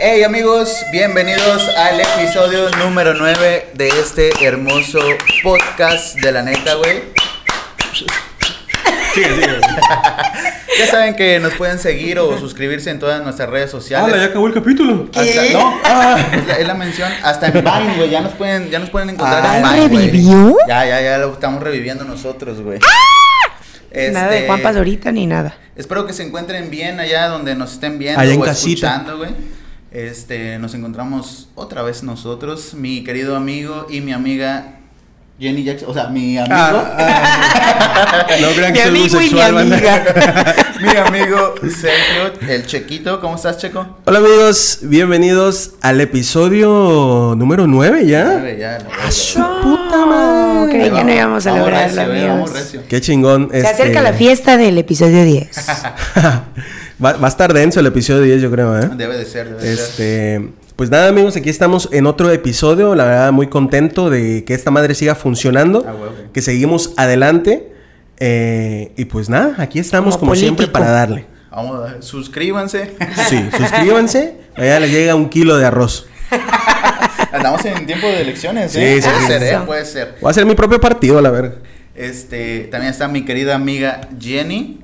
Hey amigos, bienvenidos al episodio número 9 de este hermoso podcast de la neta, güey. Sigue, sigue. Ya saben que nos pueden seguir o suscribirse en todas nuestras redes sociales. ¡Hala, ya acabó el capítulo! Hasta- no, es la, es la mención. Hasta en Vine, güey. Ya nos pueden, ya nos pueden encontrar en Ah, Vine, güey. ¿revivió? Ya, ya, ya lo estamos reviviendo nosotros, güey. Nada de Este, Juan ahorita ni nada. Espero que se encuentren bien allá donde nos estén viendo Allá en o casita. escuchando, güey. Este, nos encontramos otra vez nosotros, mi querido amigo y mi amiga Jenny Jackson, o sea, mi amigo, Ah, No crean Mi que soy amigo y mi homosexual, banda. amiga. mi amigo Sergio, el Chequito, ¿cómo estás, Checo? Hola amigos, bienvenidos al episodio número 9 ya. Nueve, ya, la verga. su puta madre! Que no íbamos a lograrlo, eh, vamos amigos. recio. Qué chingón. Se este, acerca la fiesta del episodio 10. va, va a estar denso el episodio 10, yo creo, ¿eh? Debe de ser, debe de ser. Este, pues nada amigos, aquí estamos en otro episodio, la verdad muy contento de que esta madre siga funcionando, Ah, huevo. que seguimos adelante eh, y pues nada, aquí estamos Como como, siempre para darle. Vamos, a- suscríbanse. Sí, suscríbanse, allá les llega un kilo de arroz. Andamos en tiempo de elecciones, Sí, ¿eh? sí, puede sí. ser, ¿eh? Puede ser. Voy a hacer mi propio partido, la verdad. Este, también está mi querida amiga Jenny.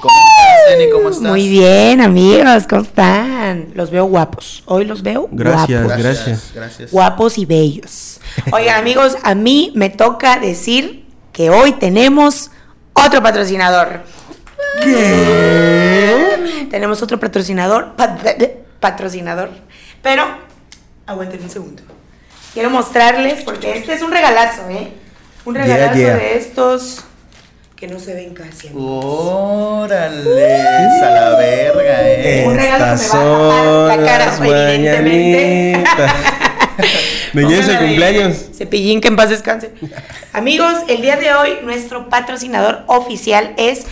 ¿Cómo estás, Jenny? ¿Cómo estás? Muy bien, amigos, ¿cómo están? Los veo guapos. Hoy los veo Gracias. guapos. Gracias, gracias. Guapos y bellos. Oigan, amigos, a mí me toca decir que hoy tenemos otro patrocinador. ¿Qué? Tenemos otro patrocinador. pat- patrocinador. Pero, aguanten un segundo. Quiero mostrarles, porque este es un regalazo, ¿eh? Un Yeah, regalazo yeah. de estos que no se ven casi. amigos. Órale, a la verga, eh. Un regalo que me va a tapar la cara, evidentemente. de Póngala de cumpleaños. Cepillín, que en paz descanse. Amigos, el día de hoy nuestro patrocinador oficial es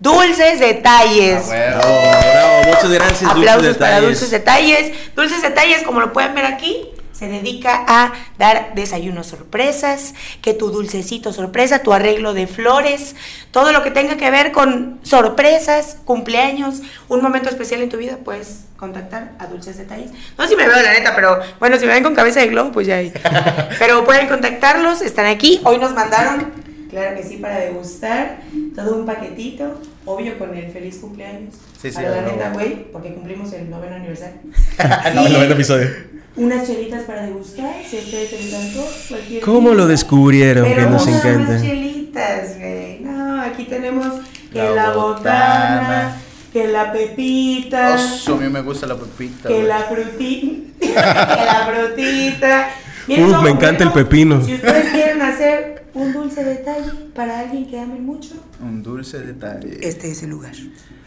Dulces Detalles. Ah, Bravo, bravo, muchas gracias. Dulces Aplausos para Detalles. Dulces Detalles. Dulces Detalles, como lo pueden ver aquí, se dedica a dar desayunos sorpresas, que tu dulcecito sorpresa, tu arreglo de flores, todo lo que tenga que ver con sorpresas, cumpleaños, un momento especial en tu vida, puedes contactar a Dulces Detalles. No sé si me veo la neta, pero bueno, si me ven con cabeza de globo, pues ya ahí. Pero pueden contactarlos, están aquí. Hoy nos mandaron, claro que sí, para degustar todo un paquetito, obvio con el feliz cumpleaños. Sí, sí, para la a huevo. neta, güey, porque cumplimos el noveno aniversario. No, el Y noveno episodio. Unas chelitas para degustar, si a ustedes se les cualquier ¿Cómo lo descubrieron Pero que nos encanta? más chelitas, güey. No, aquí tenemos que La la, botana. botana, que la pepita, Oso, a mí me gusta la pepita. que la frutita, que la frutita. Miren Uf, me encanta el pepino. Si ustedes quieren hacer un dulce detalle para alguien que amen mucho, Un dulce detalle. este es el lugar.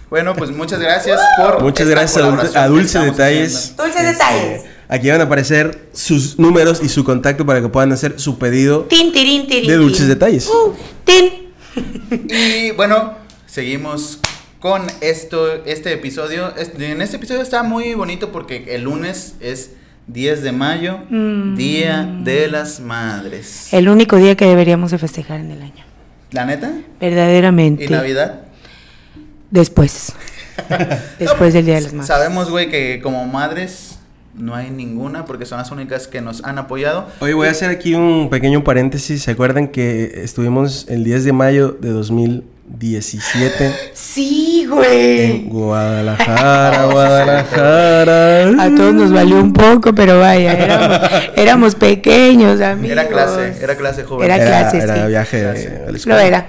Bueno, pues muchas gracias por. Muchas esta gracias a Dulce- a que Dulce estamos Detalles. haciendo. Detalles. Aquí van a aparecer sus números y su contacto para que puedan hacer su pedido. Tin, De dulces tin. detalles. Uh, tin. Y bueno, seguimos con esto, este episodio. Este- En este episodio está muy bonito porque el lunes es 10 de mayo, Mm. Día de las Madres. El único día que deberíamos de festejar en el año. ¿La neta? Verdaderamente. ¿Y Navidad? Después. Después del Día de las Madres. Sabemos, güey, que como madres no hay ninguna porque son las únicas que nos han apoyado. Oye, voy a hacer aquí un pequeño paréntesis. ¿Se acuerdan que estuvimos el 10 de mayo de 2017 Sí, en güey. Guadalajara, Guadalajara? A todos nos valió un poco, pero vaya, éramos, éramos pequeños, amigos. Era clase, era clase joven. Era clase, era sí. viaje Clase. a la Lo era.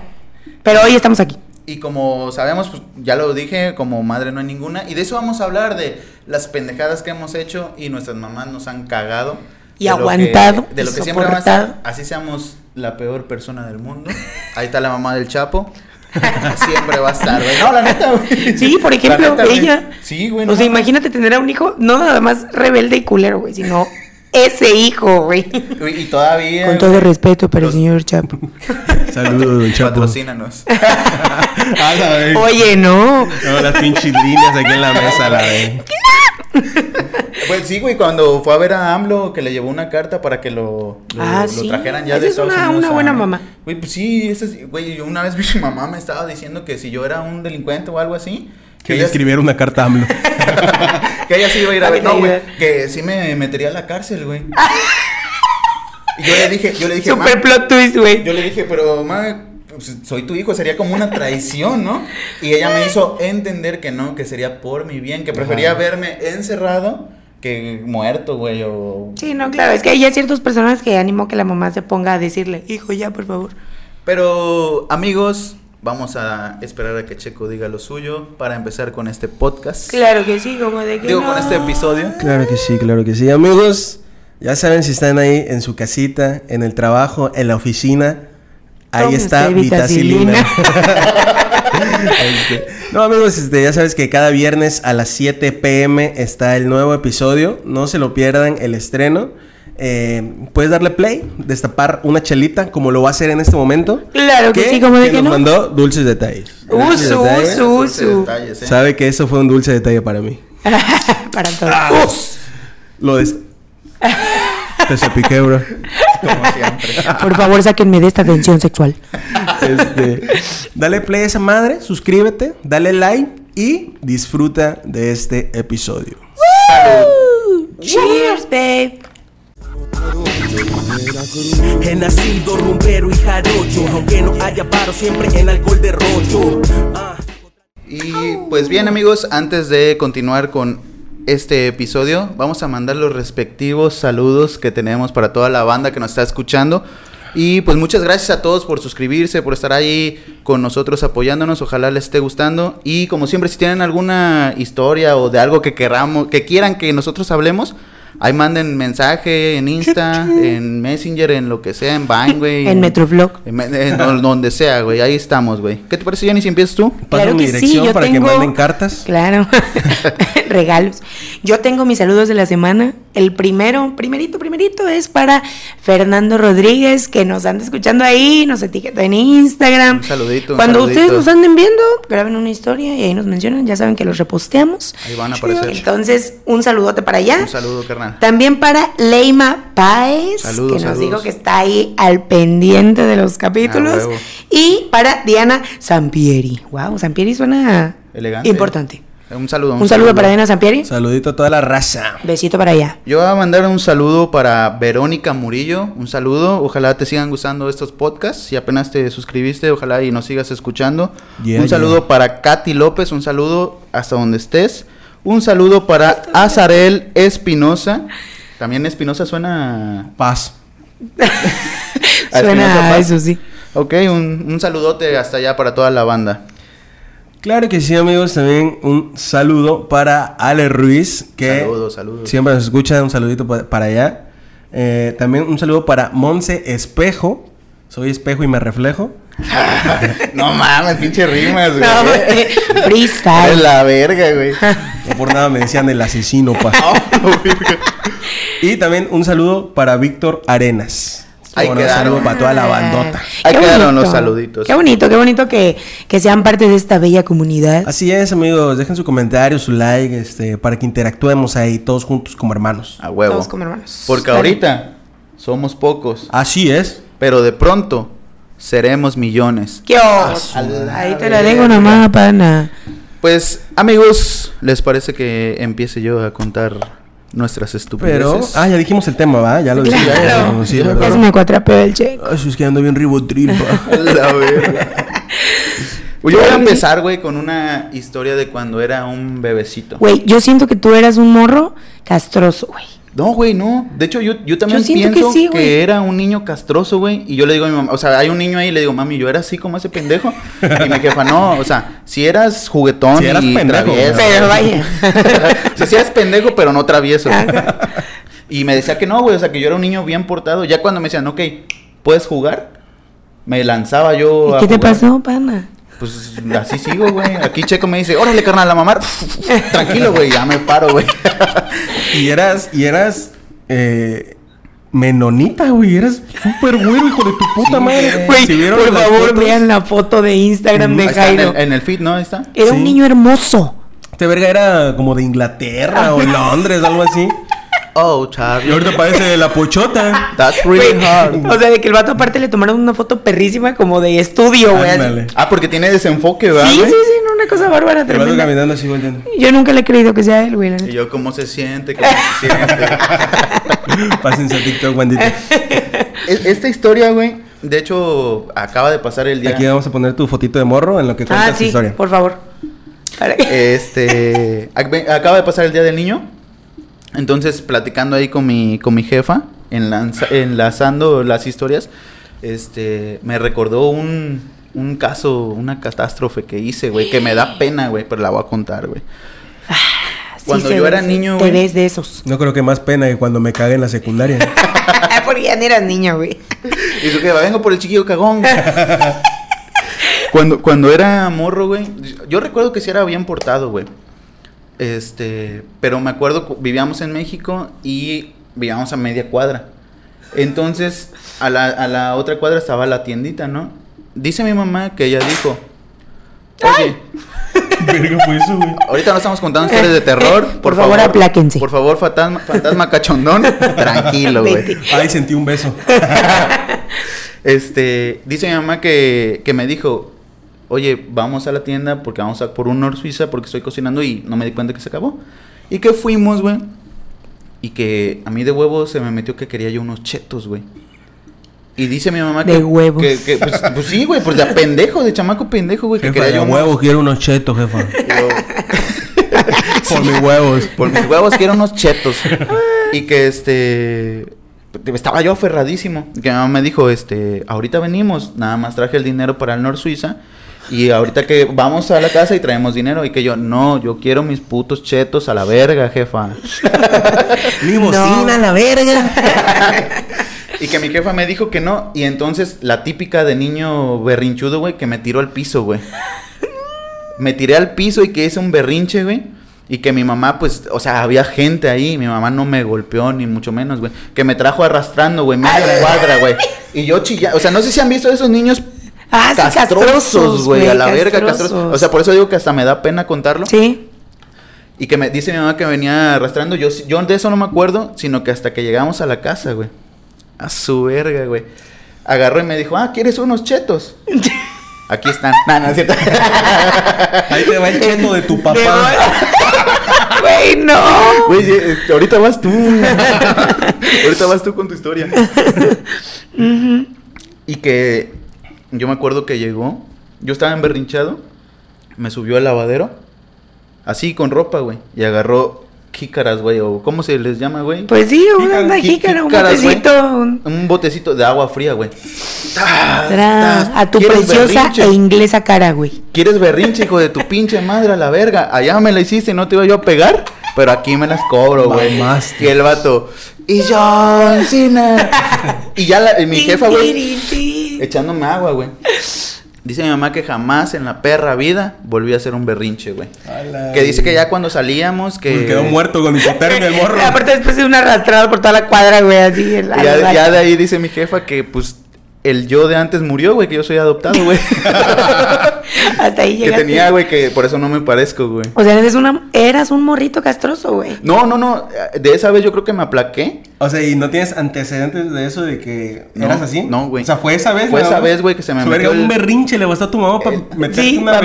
Pero hoy estamos aquí. Y como sabemos, pues, ya lo dije, como madre no hay ninguna. Y de eso vamos a hablar, de las pendejadas que hemos hecho y nuestras mamás nos han cagado. Y De lo que- aguantado, de lo y que siempre vamos a estar, soportado. así seamos la peor persona del mundo. Ahí está la mamá del Chapo. siempre va a estar, güey. No, la neta, güey. Sí, por ejemplo, neta, güey. ella. Sí, güey. no o sea, imagínate tener a un hijo, no nada más rebelde y culero, güey, sino ese hijo, güey. Y todavía. Con todo güey, respeto para el señor Chapo. Saludos, don Chapo. Patrocínanos. A la vez. Oye, no. No, las pinches líneas aquí en la mesa, la vez. Pues sí, güey, cuando fue a ver a AMLO, que le llevó una carta para que lo, lo, Ah, lo sí. trajeran ya Esa de es Estados una- Unidos una a- buena mamá. Güey, pues sí, esa es- güey, yo una vez vi mi mamá me estaba diciendo que si yo era un delincuente o algo así, Que le ella- escribiera una carta a AMLO. que ella sí iba a ir a Para ver. No, güey. Que sí me metería a la cárcel, güey. Y yo le dije, yo le dije, Super "Ma, plot twist, güey. Yo le dije, pero ma, pues, soy tu hijo, sería como una traición, ¿no? Y ella me hizo entender que no, que sería por mi bien, que prefería Ajá. verme encerrado que muerto, güey, o... Sí, no, claro, es que hay ciertas personas que animo que la mamá se ponga a decirle, hijo, ya, por favor. Pero, amigos, vamos a esperar a que Checo diga lo suyo para empezar con este podcast. Claro que sí, como de que Digo, no. con este episodio. Claro que sí, claro que sí. Amigos, ya saben si están ahí en su casita, en el trabajo, en la oficina. Ahí está Vitacilina. Este, no, amigos, este, ya sabes que cada viernes a las 7 pm está el nuevo episodio. No se lo pierdan el estreno. Eh, puedes darle play, destapar una chelita, como lo va a hacer en este momento. Claro que sí, como de que nos no. mandó dulces detalles. Usu, detalles. usu, usu. detalles, ¿eh? Sabe que eso fue un dulce detalle para mí. Para Ah. todos. Lo des... Te salpiqué, bro. Como siempre. Por favor, sáquenme de esta tensión sexual. Este, dale play a esa madre, suscríbete, dale like y disfruta de este episodio. Cheers, babe. He nacido rumbero y jarocho, aunque no haya paro siempre en alcohol de rocho. Ah. Y pues bien amigos, antes de continuar con este episodio, vamos a mandar los respectivos saludos que tenemos para toda la banda que nos está escuchando. Y pues muchas gracias a todos por suscribirse, por estar ahí con nosotros apoyándonos. Ojalá les esté gustando. Y como siempre, si tienen alguna historia o de algo que queramos, que quieran que nosotros hablemos, ahí manden mensaje en Insta, en Messenger, en lo que sea, en Vine, güey. En Metroflog. En en donde sea, güey. Ahí estamos, güey. ¿Qué te parece, Jenny, si empiezas tú? Paso Claro mi que sí, dirección yo para tengo- que manden cartas. Claro. Regalos. Yo tengo mis saludos de la semana. El primero, primerito, primerito es para Fernando Rodríguez, que nos anda escuchando ahí, nos etiquetó en Instagram. Un saludito, un Cuando saludito. ustedes nos anden viendo, graben una historia y ahí nos mencionan, ya saben que los reposteamos. Ahí van a aparecer. Entonces, un saludote para allá. Un saludo, carnal. También para Leima Páez, Saludos, que nos saludos. dijo que está ahí al pendiente de los capítulos. huevo. y para Diana Sampieri. Wow, Sampieri suena Elegante. importante. Un saludo. Un, saludo, para Diana Sampieri. Saludito a toda la raza. Besito para allá. Yo voy a mandar un saludo para Verónica Murillo. Un saludo. Ojalá te sigan gustando estos podcasts. Si apenas te suscribiste, ojalá y nos sigas escuchando. Yeah, un saludo yeah. para Katy López. Un saludo hasta donde estés. Un saludo para Azarel Espinosa. También Espinosa suena. Paz. Suena a Paz. eso, sí. Ok, un, un saludote hasta allá para toda la banda. Claro que sí, amigos. También un saludo para Ale Ruiz, que Saludos, saludos. siempre nos escucha. Un saludito pa- para allá. Eh, también un saludo para Monse Espejo. Soy espejo y me reflejo. no mames, pinche rimas, güey. No, güey. Freestyle. la verga, güey. No por nada me decían el asesino, pa. Oh. Y también un saludo para Víctor Arenas. Bueno, un quedaron. saludo para toda la bandota. Ahí Qué quedaron bonito. los saluditos. Qué bonito, qué bonito que, que sean parte de esta bella comunidad. Así es, amigos. Dejen su comentario, su like, este, para que interactuemos ahí todos juntos como hermanos. A huevo. Todos como hermanos. Porque Claro. ahorita somos pocos, Así es. pero de pronto seremos millones. ¿Qué os? Ahí te la dejo nomás, pana. Pues, amigos, ¿les parece que empiece yo a contar nuestras estupideces? Pero, ah, ya dijimos el tema, ¿va? Ya lo Claro. dijimos. ya, ya, sí, Ya ¿verdad? Ya se me cuatrapeó el checo. Ay, es que ando bien ribotril, pa. La verga. Pues yo voy a empezar, güey, con una historia de cuando era un bebecito. Güey, yo siento que tú eras un morro castroso, güey. No, güey, no. De hecho, yo, yo también Yo pienso que, sí, era un niño castroso, güey. Y yo le digo a mi mamá, o sea, hay un niño ahí y le digo, mami, yo era así como ese pendejo. Y mi jefa, no, o sea, si eras juguetón Si eras y pendejo, travieso. Pero vaya. o sea, si eras pendejo, pero no travieso. Y me decía que no, güey, o sea, que yo era un niño bien portado. Ya cuando me decían, ok, ¿puedes jugar? Me lanzaba yo ¿Y a qué te pasó, pana? Pues así sigo, güey. Aquí Checo me dice, órale, carnal, a mamar. Tranquilo, güey, ya me paro, güey. Y eras, y eras, eh, menonita, güey. Eras súper güero, hijo de tu puta madre. Güey, Si vieron por favor, fotos, vean la foto de Instagram de Ahí está, en, Jairo. el, en el feed, ¿no? Ahí está. Era Sí. un niño hermoso. Este verga era como de Inglaterra o Londres, algo así. Oh, Y Charlie. ahorita parece de la pochota. That's really hard. O sea, de que el vato aparte le tomaron una foto perrísima como de estudio, güey. Ah, porque tiene desenfoque, ¿verdad? Sí, sí, sí, no, una cosa bárbara vas tremenda. caminando así volteando. Yo nunca le he creído que sea él, güey. Y yo, ¿cómo se siente? ¿Cómo se siente? Pásense a TikTok, bandita. Es- Esta historia, güey, de hecho, acaba de pasar el día. Aquí vamos a poner tu fotito de morro en lo que cuentas Ah, tu sí, historia. por favor. Este, ac- acaba de pasar el día del niño. Entonces, platicando ahí con mi, con mi jefa, enlanza- enlazando las historias, este, me recordó un, un caso, una catástrofe que hice, güey, que me da pena, güey, pero la voy a contar, güey. Sí Cuando yo era niño, Te güey. ves de esos. No creo que más pena que cuando me cagué en la secundaria. Porque ya ni eras niño, güey. Y su jefa, vengo por el chiquillo cagón. cuando, cuando era morro, güey, yo recuerdo que sí era bien portado, güey. Este, pero me acuerdo, cu- vivíamos en México y vivíamos a media cuadra. Entonces, a la, a la otra cuadra estaba la tiendita, ¿no? Dice mi mamá que ella dijo, oye, Verga fue eso, güey. ahorita no estamos contando historias de terror. Por, Por favor, apláquense. Por favor, fantasma, fantasma cachondón, tranquilo, güey. Ay, sentí un beso. Este, dice mi mamá que, que me dijo, oye, vamos a la tienda porque vamos a por un Nor Suiza porque estoy cocinando y no me di cuenta que se acabó. Y que fuimos, güey. Y que a mí de huevo se me metió que quería yo unos chetos, güey. Y dice mi mamá que... De huevos. Que, que, pues, pues sí, güey, pues de pendejo, de chamaco pendejo, güey, que Jefa, quería de yo huevo unos... quiero unos chetos, jefa. yo- Por mis huevos. Por mis huevos quiero unos chetos. y que este. Estaba yo aferradísimo. Y que mi mamá me dijo, este, ahorita venimos, nada más traje el dinero para el Nor Suiza. Y ahorita que vamos a la casa y traemos dinero. Y que yo, no, yo quiero mis putos chetos a la verga, jefa. Mi bocina, la verga. Y que mi jefa me dijo que no. Y entonces la típica de niño berrinchudo, güey, que me tiró al piso, güey. Me tiré al piso y que hice un berrinche, güey. Y que mi mamá, pues, o sea, había gente ahí. Mi mamá no me golpeó, ni mucho menos, güey. Que me trajo arrastrando, güey, media cuadra, güey. Y yo chillaba. O sea, no sé si han visto esos niños Ah, sí, castrosos, güey. A la verga, castrosos. O sea, por eso digo que hasta me da pena contarlo. Sí. Y que me dice mi mamá que venía arrastrando. Yo, yo de eso no me acuerdo, sino que hasta que llegamos a la casa, güey. A su verga, güey. Agarró y me dijo, ah, ¿quieres unos chetos? Aquí están. No es cierto. Ahí te va el cheto de tu papá. Güey, no. Güey, este, ahorita vas tú. ahorita vas tú con tu historia. y que yo me acuerdo que llegó. Yo estaba emberrinchado. Me subió al lavadero. Así con ropa, güey. Y agarró jícaras, güey. O ¿cómo se les llama, güey? Pues sí, una, Jícara, una jí- jícara, un botecito. un- Un botecito de agua fría, güey. A tu ¿Quieres preciosa berrinche? e inglesa cara, güey. ¿Quieres berrinche, hijo de tu pinche madre a la verga? Allá me la hiciste, no te iba yo a pegar, pero aquí me las cobro, güey. Y el vato, y John Cena. y ya la- y mi jefa, güey, echándome agua, güey. Dice mi mamá que jamás en la perra vida volví a hacer un berrinche, güey. Ala, Que dice que ya cuando salíamos, que... Me quedó muerto con hipotermia el morro. Aparte después de una arrastrada por toda la cuadra, güey, así. en la- Y ya, ya de ahí dice mi jefa que, pues, el yo de antes murió, güey, que yo soy adoptado, güey. Hasta ahí que llegaste. tenía, güey, que por eso no me parezco, güey. O sea, eres una, eras un morrito castroso, güey. No, no, no. De esa vez yo creo que me aplaqué. O sea, ¿y no tienes antecedentes de eso de que No, eras así? no, güey. O sea, fue esa vez. Fue esa vez, güey, que se me Su metió verga, un el- berrinche le bastó a tu mamá para Eh, meterte Sí, una una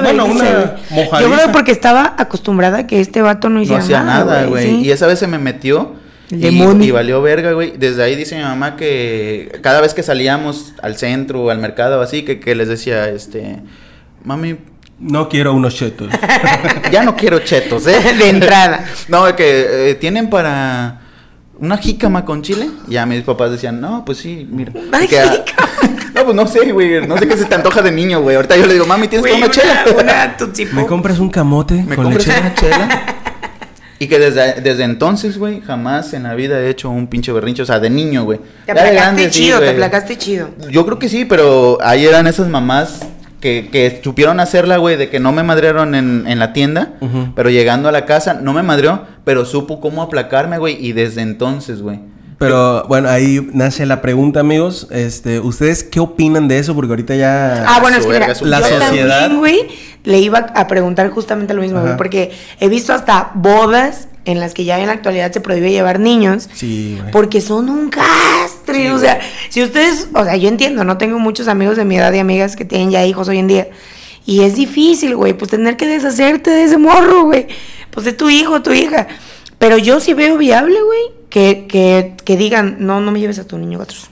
Bueno, vergüenza, una mojadiza. Yo creo que porque estaba acostumbrada a que este vato no No hiciera hacía nada, güey. sí. Y esa vez se me metió. Y, valió verga, güey. Desde ahí dice mi mamá que cada vez que salíamos al centro o al mercado o así, que, que les decía, este, mami, No quiero unos chetos. ya no quiero chetos, ¿eh? De entrada. No, que eh, tienen para una jícama con chile. Y ya mis papás decían, no, pues sí, mira. Ay, que, ah, no, pues no sé, güey. No sé qué se te antoja de niño, güey. Ahorita yo le digo, mami, ¿tienes Güey, una chela? Una, una Tootsie ¿Me compras un camote ¿Me con compras leche? una chela? Y que desde, desde entonces, güey, jamás en la vida he hecho un pinche berrinche. O sea, de niño, güey. Te aplacaste grande, sí, chido, te aplacaste chido. Yo creo que sí, pero ahí eran esas mamás que, que supieron hacerla, güey, de que no me madrearon en, en la tienda. Pero llegando a la casa, no me madreó, pero supo cómo aplacarme, güey. Y desde entonces, güey. Pero bueno, ahí nace la pregunta, amigos. Este, ¿ustedes qué opinan de eso? Porque ahorita ya. Ah, bueno, es que mira, La yo sociedad. también, güey, le iba a preguntar justamente lo mismo, güey, porque he visto hasta bodas en las que ya en la actualidad se prohíbe llevar niños. Sí, güey. Porque son un castre, Sí, o sea, si ustedes, o sea, yo entiendo, no tengo muchos amigos de mi edad y amigas que tienen ya hijos hoy en día. Y es difícil, güey, pues tener que deshacerte de ese morro, güey. Pues de tu hijo, tu hija. Pero yo sí veo viable, güey, que, que, que digan, no, no me lleves a tu niño a otros.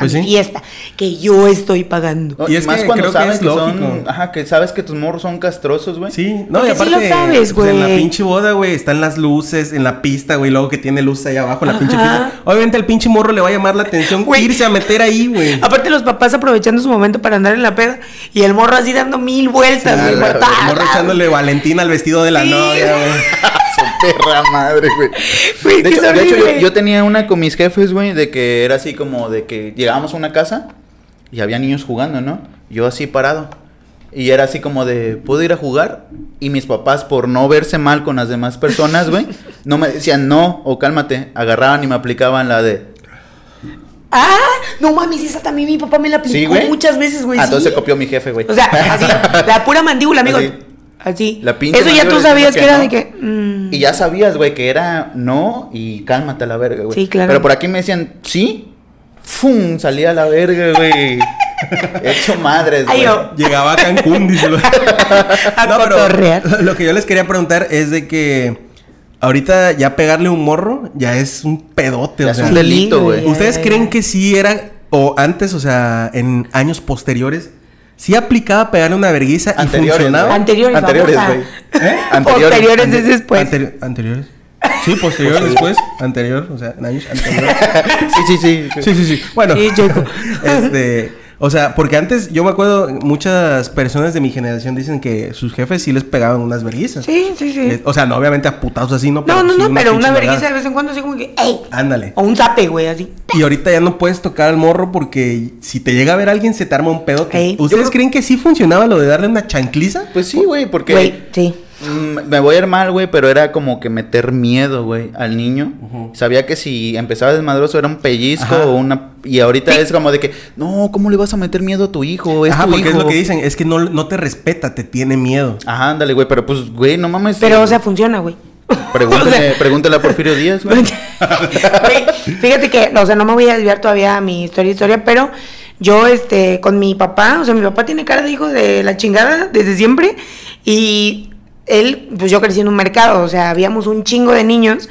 A Pues mi sí. fiesta, que yo estoy pagando. No, Y es más que cuando creo que sabes es que, son, lógico. ajá, que sabes que tus morros son castrosos, güey. Sí, no, Porque y sí aparte, lo sabes, pues, en la güey. pinche boda, güey, están las luces en la pista, güey, luego que tiene luz ahí abajo, la pinche pista. Obviamente al pinche morro le va a llamar la atención Güey. irse a meter ahí, güey. Aparte los papás aprovechando su momento para andar en la peda y el morro así dando mil vueltas, güey. muerta. el morro echándole Valentina al vestido de la Sí. novia, güey. Perra madre, güey. Güey, De hecho, de hecho, yo, tenía una con mis jefes, güey, de que era así como de que llegábamos a una casa y había niños jugando, ¿no? Yo así parado. Y era así como de, ¿puedo ir a jugar? Y mis papás, por no verse mal con las demás personas, güey, no me decían no o cálmate. Agarraban y me aplicaban la de, Ah, no mames, esa también mi papá me la aplicó muchas veces, güey. Ah, sí. entonces copió mi jefe, güey. O sea, así, la pura mandíbula, amigo. Así. Así. La pinche Eso ya tú sabías que, era de que. mm, Y ya sabías, güey, que era no y cálmate a la verga, güey. Sí, claro. Pero por aquí me decían, sí, ¡fum! Salía a la verga, güey. Hecho madres, güey. Llegaba a Cancún, dice. A No, pero lo que yo les quería preguntar es de que ahorita ya pegarle un morro ya es un pedote, Ya o es sea. un delito, güey. ¿Ustedes creen que sí era, o antes, o sea, en años posteriores, sí aplicaba pegarle una vergüenza y funcionaba? Anteriores, Anteriores, güey. ¿Eh? Anteriores. Posteriores es después. Anteri- ¿Anteriores? Sí, posterior, después, anterior, o sea, en años anteriores. Sí, sí, sí. Sí, sí, sí. Bueno, Sí, este, o sea, porque antes yo me acuerdo, muchas personas de mi generación dicen que sus jefes sí les pegaban unas vergüenzas. Sí, sí, sí. Eh, O sea, no obviamente a putazos así, ¿no? No, no, sí no, pero una vergüenza de vez en cuando así como que, ¡ey! Ándale. O un zape, güey, así. Y ahorita ya no puedes tocar al morro porque si te llega a ver alguien se te arma un pedo. Ey. ¿Ustedes Yo creo- creen que sí funcionaba lo de darle una chancliza? Pues sí, güey, porque Güey, sí. Mm, me voy a ir mal, güey, pero era como que meter miedo, güey, al niño. Sabía que si empezaba desmadroso era un pellizco Ajá. o una... Y ahorita es como de que, no, ¿cómo le vas a meter miedo a tu hijo? Es Ajá, tu porque hijo. es lo que dicen, es que no, no te respeta, te tiene miedo. Ajá, ándale, güey, pero pues, güey, no mames. Pero, o sea, funciona, güey. Pregúntale, o sea- pregúntale a Porfirio Díaz, güey. Güey, Fíjate que, o sea, no me voy a desviar todavía a mi historia, historia, pero yo, este, con mi papá, o sea, mi papá tiene cara de hijo de la chingada desde siempre y él, pues yo crecí en un mercado, o sea, habíamos un chingo de niños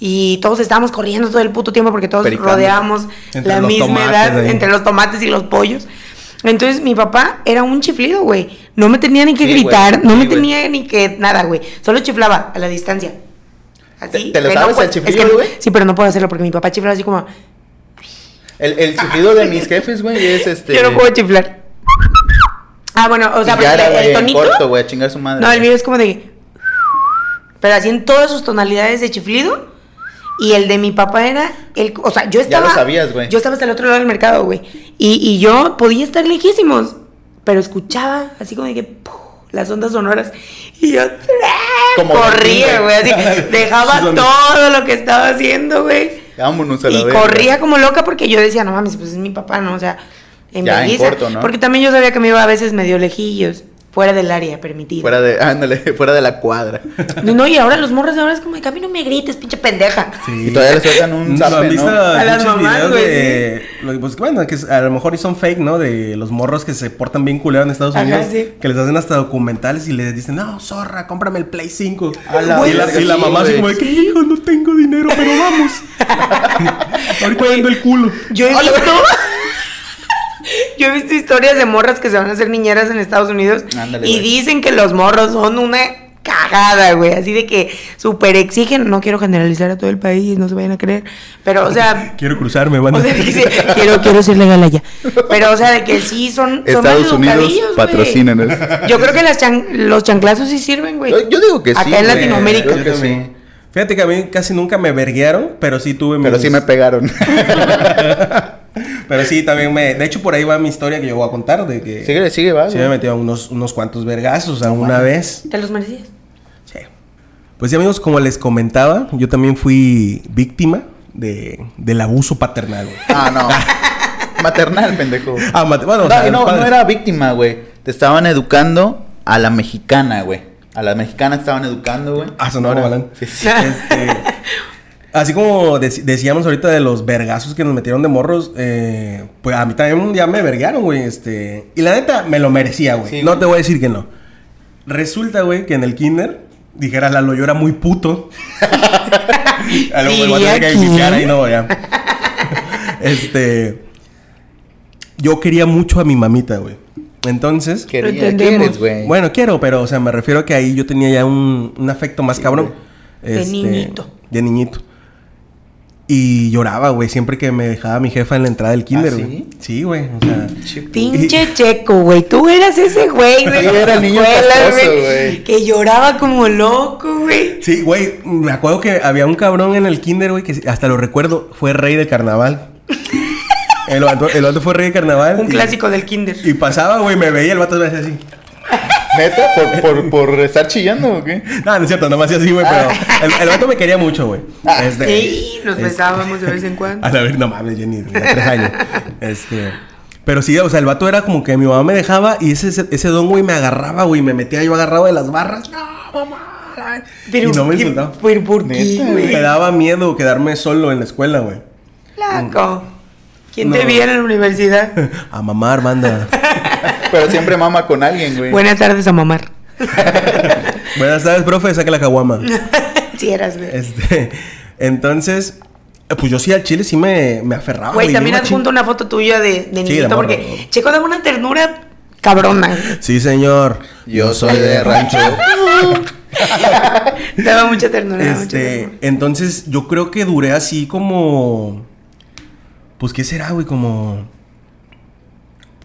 y todos estábamos corriendo todo el puto tiempo porque todos Pericando. rodeábamos Entre la misma edad ahí. entre los tomates y los pollos. Entonces mi papá era un chiflido, güey. No me tenía ni que Sí, güey. gritar, no Sí, me güey. tenía ni que nada, güey. Solo chiflaba a la distancia. Así. ¿Te- te lo sabes puedo- el chiflido, es que- güey? Sí, pero no puedo hacerlo porque mi papá chiflaba así como. El, el chiflido de mis jefes, güey, es este... Yo no puedo chiflar. Ah, bueno, o sea, ya porque el de tonito. corto, güey, a chingar su madre. No, el mío es como de. Pero así en todas sus tonalidades de chiflido. Y el de mi papá era. El, o sea, yo Ya estaba. lo sabías, güey. Yo estaba hasta el otro lado del mercado, güey. Y, y yo podía estar lejísimos. Pero escuchaba así como de que. ¡puf! las ondas sonoras. Y yo. Como corría, güey. Así. Dejaba todo lo que estaba haciendo, güey. Vámonos a la Y corría como loca porque yo decía, no mames, pues es mi papá, ¿no? O sea, en Ya, en vergüenza. corto, ¿no? Porque también yo sabía que me iba a veces medio lejillos, fuera del área permitida. Fuera de, ándale, fuera de la cuadra. No, no, y ahora los morros de ahora es como a mí no me grites, pinche pendeja. Y todavía le sueltan un ¿No zape, han ¿no? visto A las mamás, güey, de... lo- Pues bueno, que a lo mejor y son fake, ¿no? De los morros que se portan bien culeros en Estados Ajá, Unidos. sí. Que les hacen hasta documentales y les dicen, no, zorra, cómprame el Play 5. A la y, la, y la sí, mamá así como de que, hijo, no tengo dinero, pero vamos. Ahorita vendo el culo. Yo he visto. Yo he visto historias de morras que se van a hacer niñeras en Estados Unidos Ándale, y güey. dicen que los morros son una cagada, güey. Así de que súper exigen. No quiero generalizar a todo el país, no se vayan a creer. Pero, o sea, Quiero cruzarme, van O sea, que sí, quiero, quiero ser legal allá. Pero, o sea, de que sí son. son Estados Unidos, maleducadillos, güey. patrocínanos. Yo creo que las chan- los chanclazos sí sirven, güey. Yo, yo digo que sí. Acá en güey. Latinoamérica. Yo creo que sí. Fíjate que a mí casi nunca me verguearon, pero sí tuve Pero mis- sí me pegaron. Pero sí, también me... De hecho, por ahí va mi historia que yo voy a contar de que... sigue, sigue, va. Sí me metí a unos, unos cuantos vergazos a una vez. ¿Te los merecías? Sí. Pues sí, amigos, como les comentaba, yo también fui víctima de, del abuso paternal. güey. Ah, no. Maternal, pendejo. Ah, mate- bueno, o No, sea, y no, no era víctima, güey. Te estaban educando a la mexicana, güey. A la mexicana estaban educando, güey. Ah, sonó No era- mamalón. Sí, sí. Este, Así como dec- decíamos ahorita de los vergazos que nos metieron de morros, eh, pues a mí también ya me vergaron, güey. Este, y la neta, me lo merecía, güey. Sí, no güey. te voy a decir que no. Resulta, güey, que en el kinder, dijera Lalo, yo era muy puto. a lo mejor voy a tener que iniciar ahí, no, ya. este, yo quería mucho a mi mamita, güey. Entonces, Quería. ¿quieres, güey? bueno, quiero, pero, o sea, me refiero a que ahí yo tenía ya un, un afecto más cabrón. De niñito. De niñito. Y lloraba, güey, siempre que me dejaba mi jefa en la entrada del kinder, ¿Ah, sí? güey. Sí, güey, o sea. Pinche checo, güey. Tú eras ese güey de Yo era niño güey. Que lloraba como loco, güey. Sí, güey, me acuerdo que había un cabrón en el kinder, güey, que hasta lo recuerdo, fue rey del carnaval. el, vato, el vato fue rey del carnaval. Un y- clásico del kinder. Y pasaba, güey, me veía el vato me hacía así. ¿Neta? ¿Por, por, por estar chillando o qué? No, no es cierto, nomás así, güey, pero el, el vato me quería mucho, güey. Este, Sí, nos es- besábamos de vez en cuando. A la vez, no mames, Jenny, de tres años. Este. Pero sí, o sea, el vato era como que mi mamá me dejaba y ese, ese, ese don, güey, me agarraba, güey, me metía yo agarrado de las barras. No, mamá. Pero, y no me ¿qué- insultaba. ¿Por, por qué, güey? Me daba miedo quedarme solo en la escuela, güey. Flaco. ¿Quién No. te viera en la universidad? A mamar, banda. Pero siempre mama con alguien, güey. Buenas tardes a mamar. Buenas tardes, profe, saca la caguama. Si eras, güey. Este. Entonces, eh, pues yo sí al chile sí me, me aferraba. Güey, también adjunto una foto tuya de, de de niñito porque Checo daba una ternura cabrona. Sí, señor. Yo soy de rancho. daba mucha ternura. daba mucha Este, ternura. entonces yo creo que duré así como. Pues, ¿qué será, güey? Como.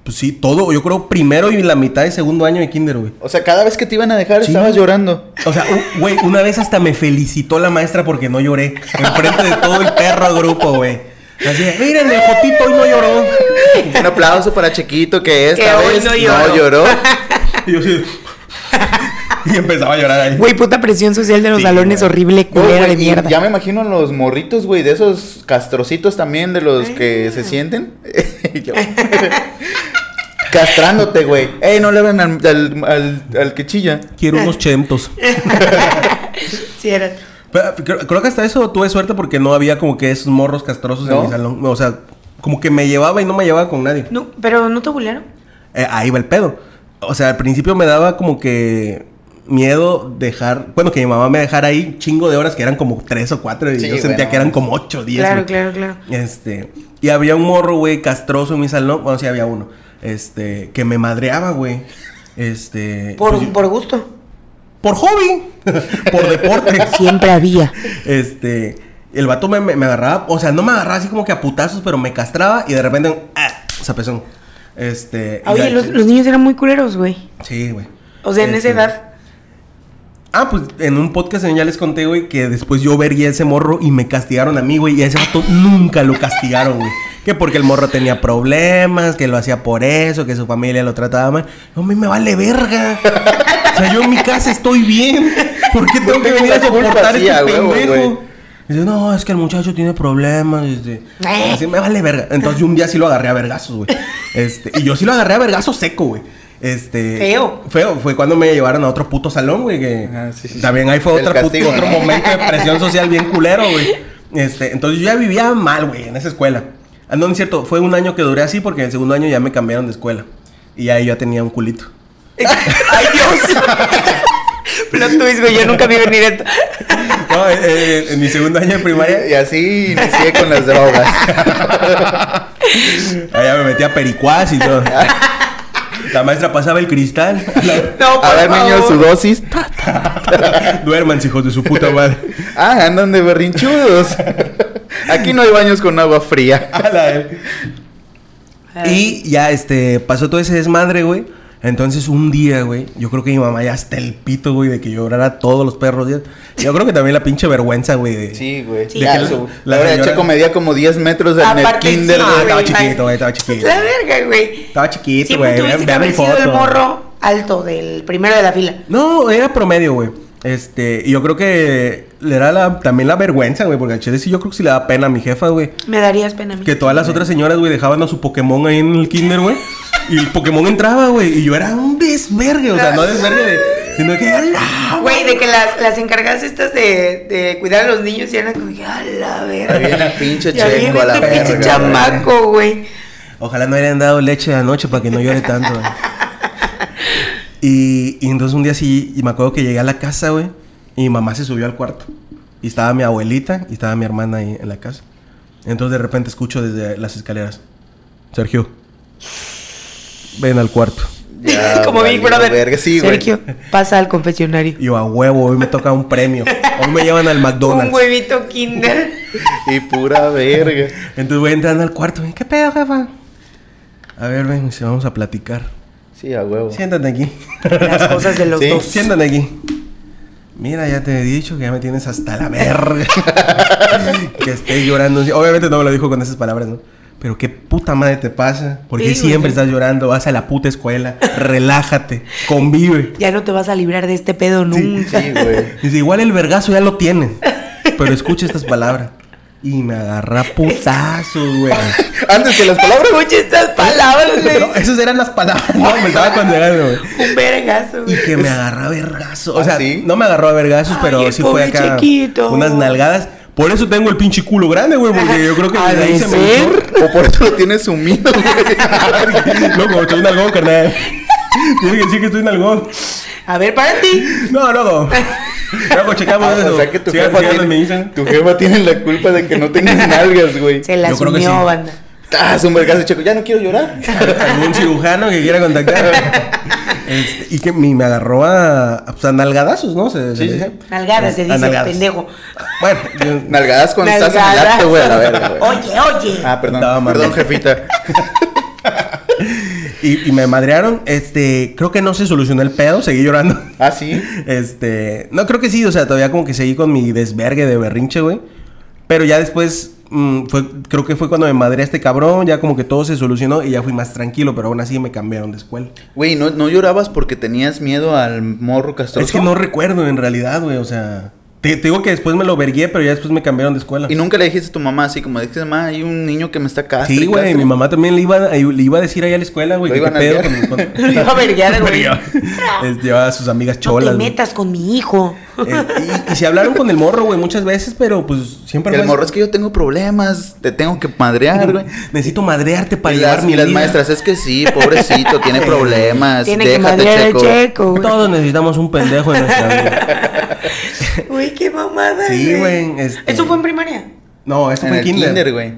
Pues sí, todo. Yo creo primero y la mitad de segundo año de kinder, güey. O sea, cada vez que te iban a dejar Sí. estabas llorando. O sea, güey, una vez hasta me felicitó la maestra porque no lloré. Enfrente de todo el perro grupo, güey. Así, miren, el Jotito hoy no lloró. Un aplauso para Chiquito que esta Que hoy vez no no lloró. lloró. Y yo así. y empezaba a llorar ahí. Güey, puta presión social de los Sí, salones güey. horrible, culera güey, de mierda. Ya me imagino los morritos, güey, de esos castrocitos también, de los que se sienten. Yo. Castrándote, güey. Ey, no le ven al, al, al- al que chilla. Quiero unos chentos. Sí. Pero, creo, creo que hasta eso tuve suerte porque no había como que esos morros castrosos en mi salón. O sea, como que me llevaba y no me llevaba con nadie. No, pero no te bulearon. Eh, ahí va el pedo. O sea, al principio me daba como que miedo dejar, bueno, que mi mamá me dejara ahí chingo de horas que eran como tres o cuatro y Sí, yo sentía bueno. que eran como ocho o diez. Claro, claro, claro. Este, y había un morro, güey, castroso en mi salón, bueno, sí había uno, este, que me madreaba, güey. Este, Por, pues, por gusto. por hobby, por deporte. Siempre había. Este, el vato me, me- me agarraba, o sea, no me agarraba así como que a putazos, pero me castraba y de repente, ah, zapezón. Este, Oye, ya- los, los niños eran muy culeros, güey. Sí, güey. O sea, en esa Este, edad. Ah, pues en un podcast ya les conté, güey, que después yo vería ese morro y me castigaron a mí, güey, y a ese vato nunca lo castigaron, güey. Que porque el morro tenía problemas, que lo hacía por eso, que su familia lo trataba mal. No, a mí me vale verga. O sea, yo en mi casa estoy bien. ¿Por qué tengo que venir a soportar este pendejo? güey. Dice, no, es que el muchacho tiene problemas. Este, así me vale verga. Entonces yo un día sí lo agarré a vergazos, güey. Este, y yo sí lo agarré a vergazos seco, güey. Este. Feo. Feo. Fue cuando me llevaron a otro puto salón, güey. Que Ah, sí, sí, sí. también ahí fue otra castigo, otro ¿no? momento de presión social bien culero, güey. Este, entonces yo ya vivía mal, güey, en esa escuela. Ah, no, no es cierto. Fue un año que duré así porque en el segundo año ya me cambiaron de escuela. Y ahí ya tenía un culito. ¡Ay, Dios! Plot twist, güey. Yo nunca vi venir esto. No, eh, eh, en mi segundo año de primaria. Y así inicié con las drogas. Allá me metía pericuás y todo. La maestra pasaba el cristal. No, por A ver, niños, su dosis. Duerman, hijos de su puta madre. Ah, andan de berrinchudos. Aquí no hay baños con agua fría. A la- Y ya, este, pasó todo ese desmadre, güey. Entonces, un día, güey, yo creo que mi mamá ya está el pito, güey, de que llorara todos los perros días. Yo creo que también la pinche vergüenza, güey. de- Sí, güey. Sí. La- la la verdad, señora- Checo medía como 10 metros en el kinder, sí, güey. estaba chiquito, güey, estaba chiquito. La verga, güey. Estaba chiquito, güey. Vean, mi sido el foto. morro alto del primero de la fila. No, era promedio, güey. Este, y yo creo que le era la, también la vergüenza, güey, porque chile sí yo creo que sí le da pena a mi jefa, güey. Me darías pena a mí. Que todas las otras señoras, güey, dejaban a su Pokémon ahí en el kinder, güey. Y el Pokémon entraba, güey. Y yo era un desvergue, o sea, no desvergue de. Sino que, ¡ala! Güey, de que las, las encargadas estas de, de cuidar a los niños y eran como que, a la verga. Pinche checo a la este pinche verga, chamaco, güey. Ojalá no hayan dado leche de anoche para que no llore tanto. güey. Y, y entonces un día sí, y me acuerdo que llegué a la casa, güey, y mi mamá se subió al cuarto. Y estaba mi abuelita y estaba mi hermana ahí en la casa. Entonces de repente escucho desde las escaleras, Sergio, ven al cuarto. Ya, como Big Brother. verga, sí, güey. Sergio, pasa al confesionario. Y yo, a huevo, hoy me toca un premio. Hoy me llevan al Un McDonald's. huevito kinder. Y pura verga. Entonces voy entrando al cuarto. ¿Qué pedo, jefa? A ver, ven, dice, vamos a platicar. Sí, a huevo. Siéntate aquí. Las cosas de los Sí. dos. Siéntate aquí. Mira, ya te he dicho que ya me tienes hasta la verga. que estés llorando. Obviamente no me lo dijo con esas palabras, ¿no? Pero qué puta madre te pasa. ¿Por qué Sí, güey. siempre estás llorando? Vas a la puta escuela. Relájate. Convive. Ya no te vas a librar de este pedo nunca. Sí, güey. Dice, igual el vergazo ya lo tiene. Pero escucha estas palabras. Y me agarra putazos, güey. Antes que las palabras. Escucha estas palabras, güey. No, esas eran las palabras. No, me estaba considerando, güey. Un vergazo, Y güey. que me agarra a vergazos. O ¿Ah, sea, sí? no me agarró a vergazos, Ay, pero sí fue acá. chiquito. Unas nalgadas. Por eso tengo el pinche culo grande, güey. Porque yo creo que Ha desde ahí de se me. O por eso lo tienes sumido, güey. Loco, estoy un algón, carnal. Tiene que decir que estoy un algón. A ver, para ti. No, loco. Luego checamos Ah, eso. o sea que tu jefa, en tiene, tu jefa tiene la culpa de que no tengas nalgas, güey. Se la Yo creo que sumió, sí. banda. Ah, es un vergazo, checo. Ya no quiero llorar. Algún cirujano que quiera contactar. Este, y que me agarró a, a, pues, a nalgadazos, ¿no? Se, se Sí, dice. Nalgadas, se dice, nalgadas. pendejo. Bueno, yo- Nalgadas cuando estás en el acto, güey, a la verga, güey. Oye, oye. Ah, perdón. Perdón, jefita. y, y me madrearon. Este, creo que no se solucionó el pedo, seguí llorando. Ah, sí. Este, no creo que sí, o sea, todavía como que seguí con mi desvergue de berrinche, güey. Pero ya después, mm, fue, creo que fue cuando me madré a este cabrón, ya como que todo se solucionó y ya fui más tranquilo, pero aún así me cambiaron de escuela. Güey, ¿no, ¿no llorabas porque tenías miedo al morro castroso? Es que no recuerdo en realidad, güey, o sea, te, te digo que después me lo vergué, pero ya después me cambiaron de escuela. Y nunca le dijiste a tu mamá así como, dijiste, mamá, hay un niño que me está castre. Sí, güey, mi mamá también le iba, a- le iba a decir ahí a la escuela, güey, que qué pedo con, Lo iba a verguear, güey. Llevaba a sus amigas No cholas. te güey. metas con mi hijo. Eh, y, y se hablaron con el morro, güey, muchas veces, pero pues siempre El morro es que yo tengo problemas, te tengo que madrear, güey. Necesito madrearte para llevar las, mi y las vida. maestras, es que sí, pobrecito, tiene problemas. Tiene que déjate, madrear al Checo. checo. Todos necesitamos un pendejo en nuestra vida. Güey, qué mamada. Sí, güey. Este... ¿Eso fue en primaria? No, esto En fue el en kinder. kinder, güey.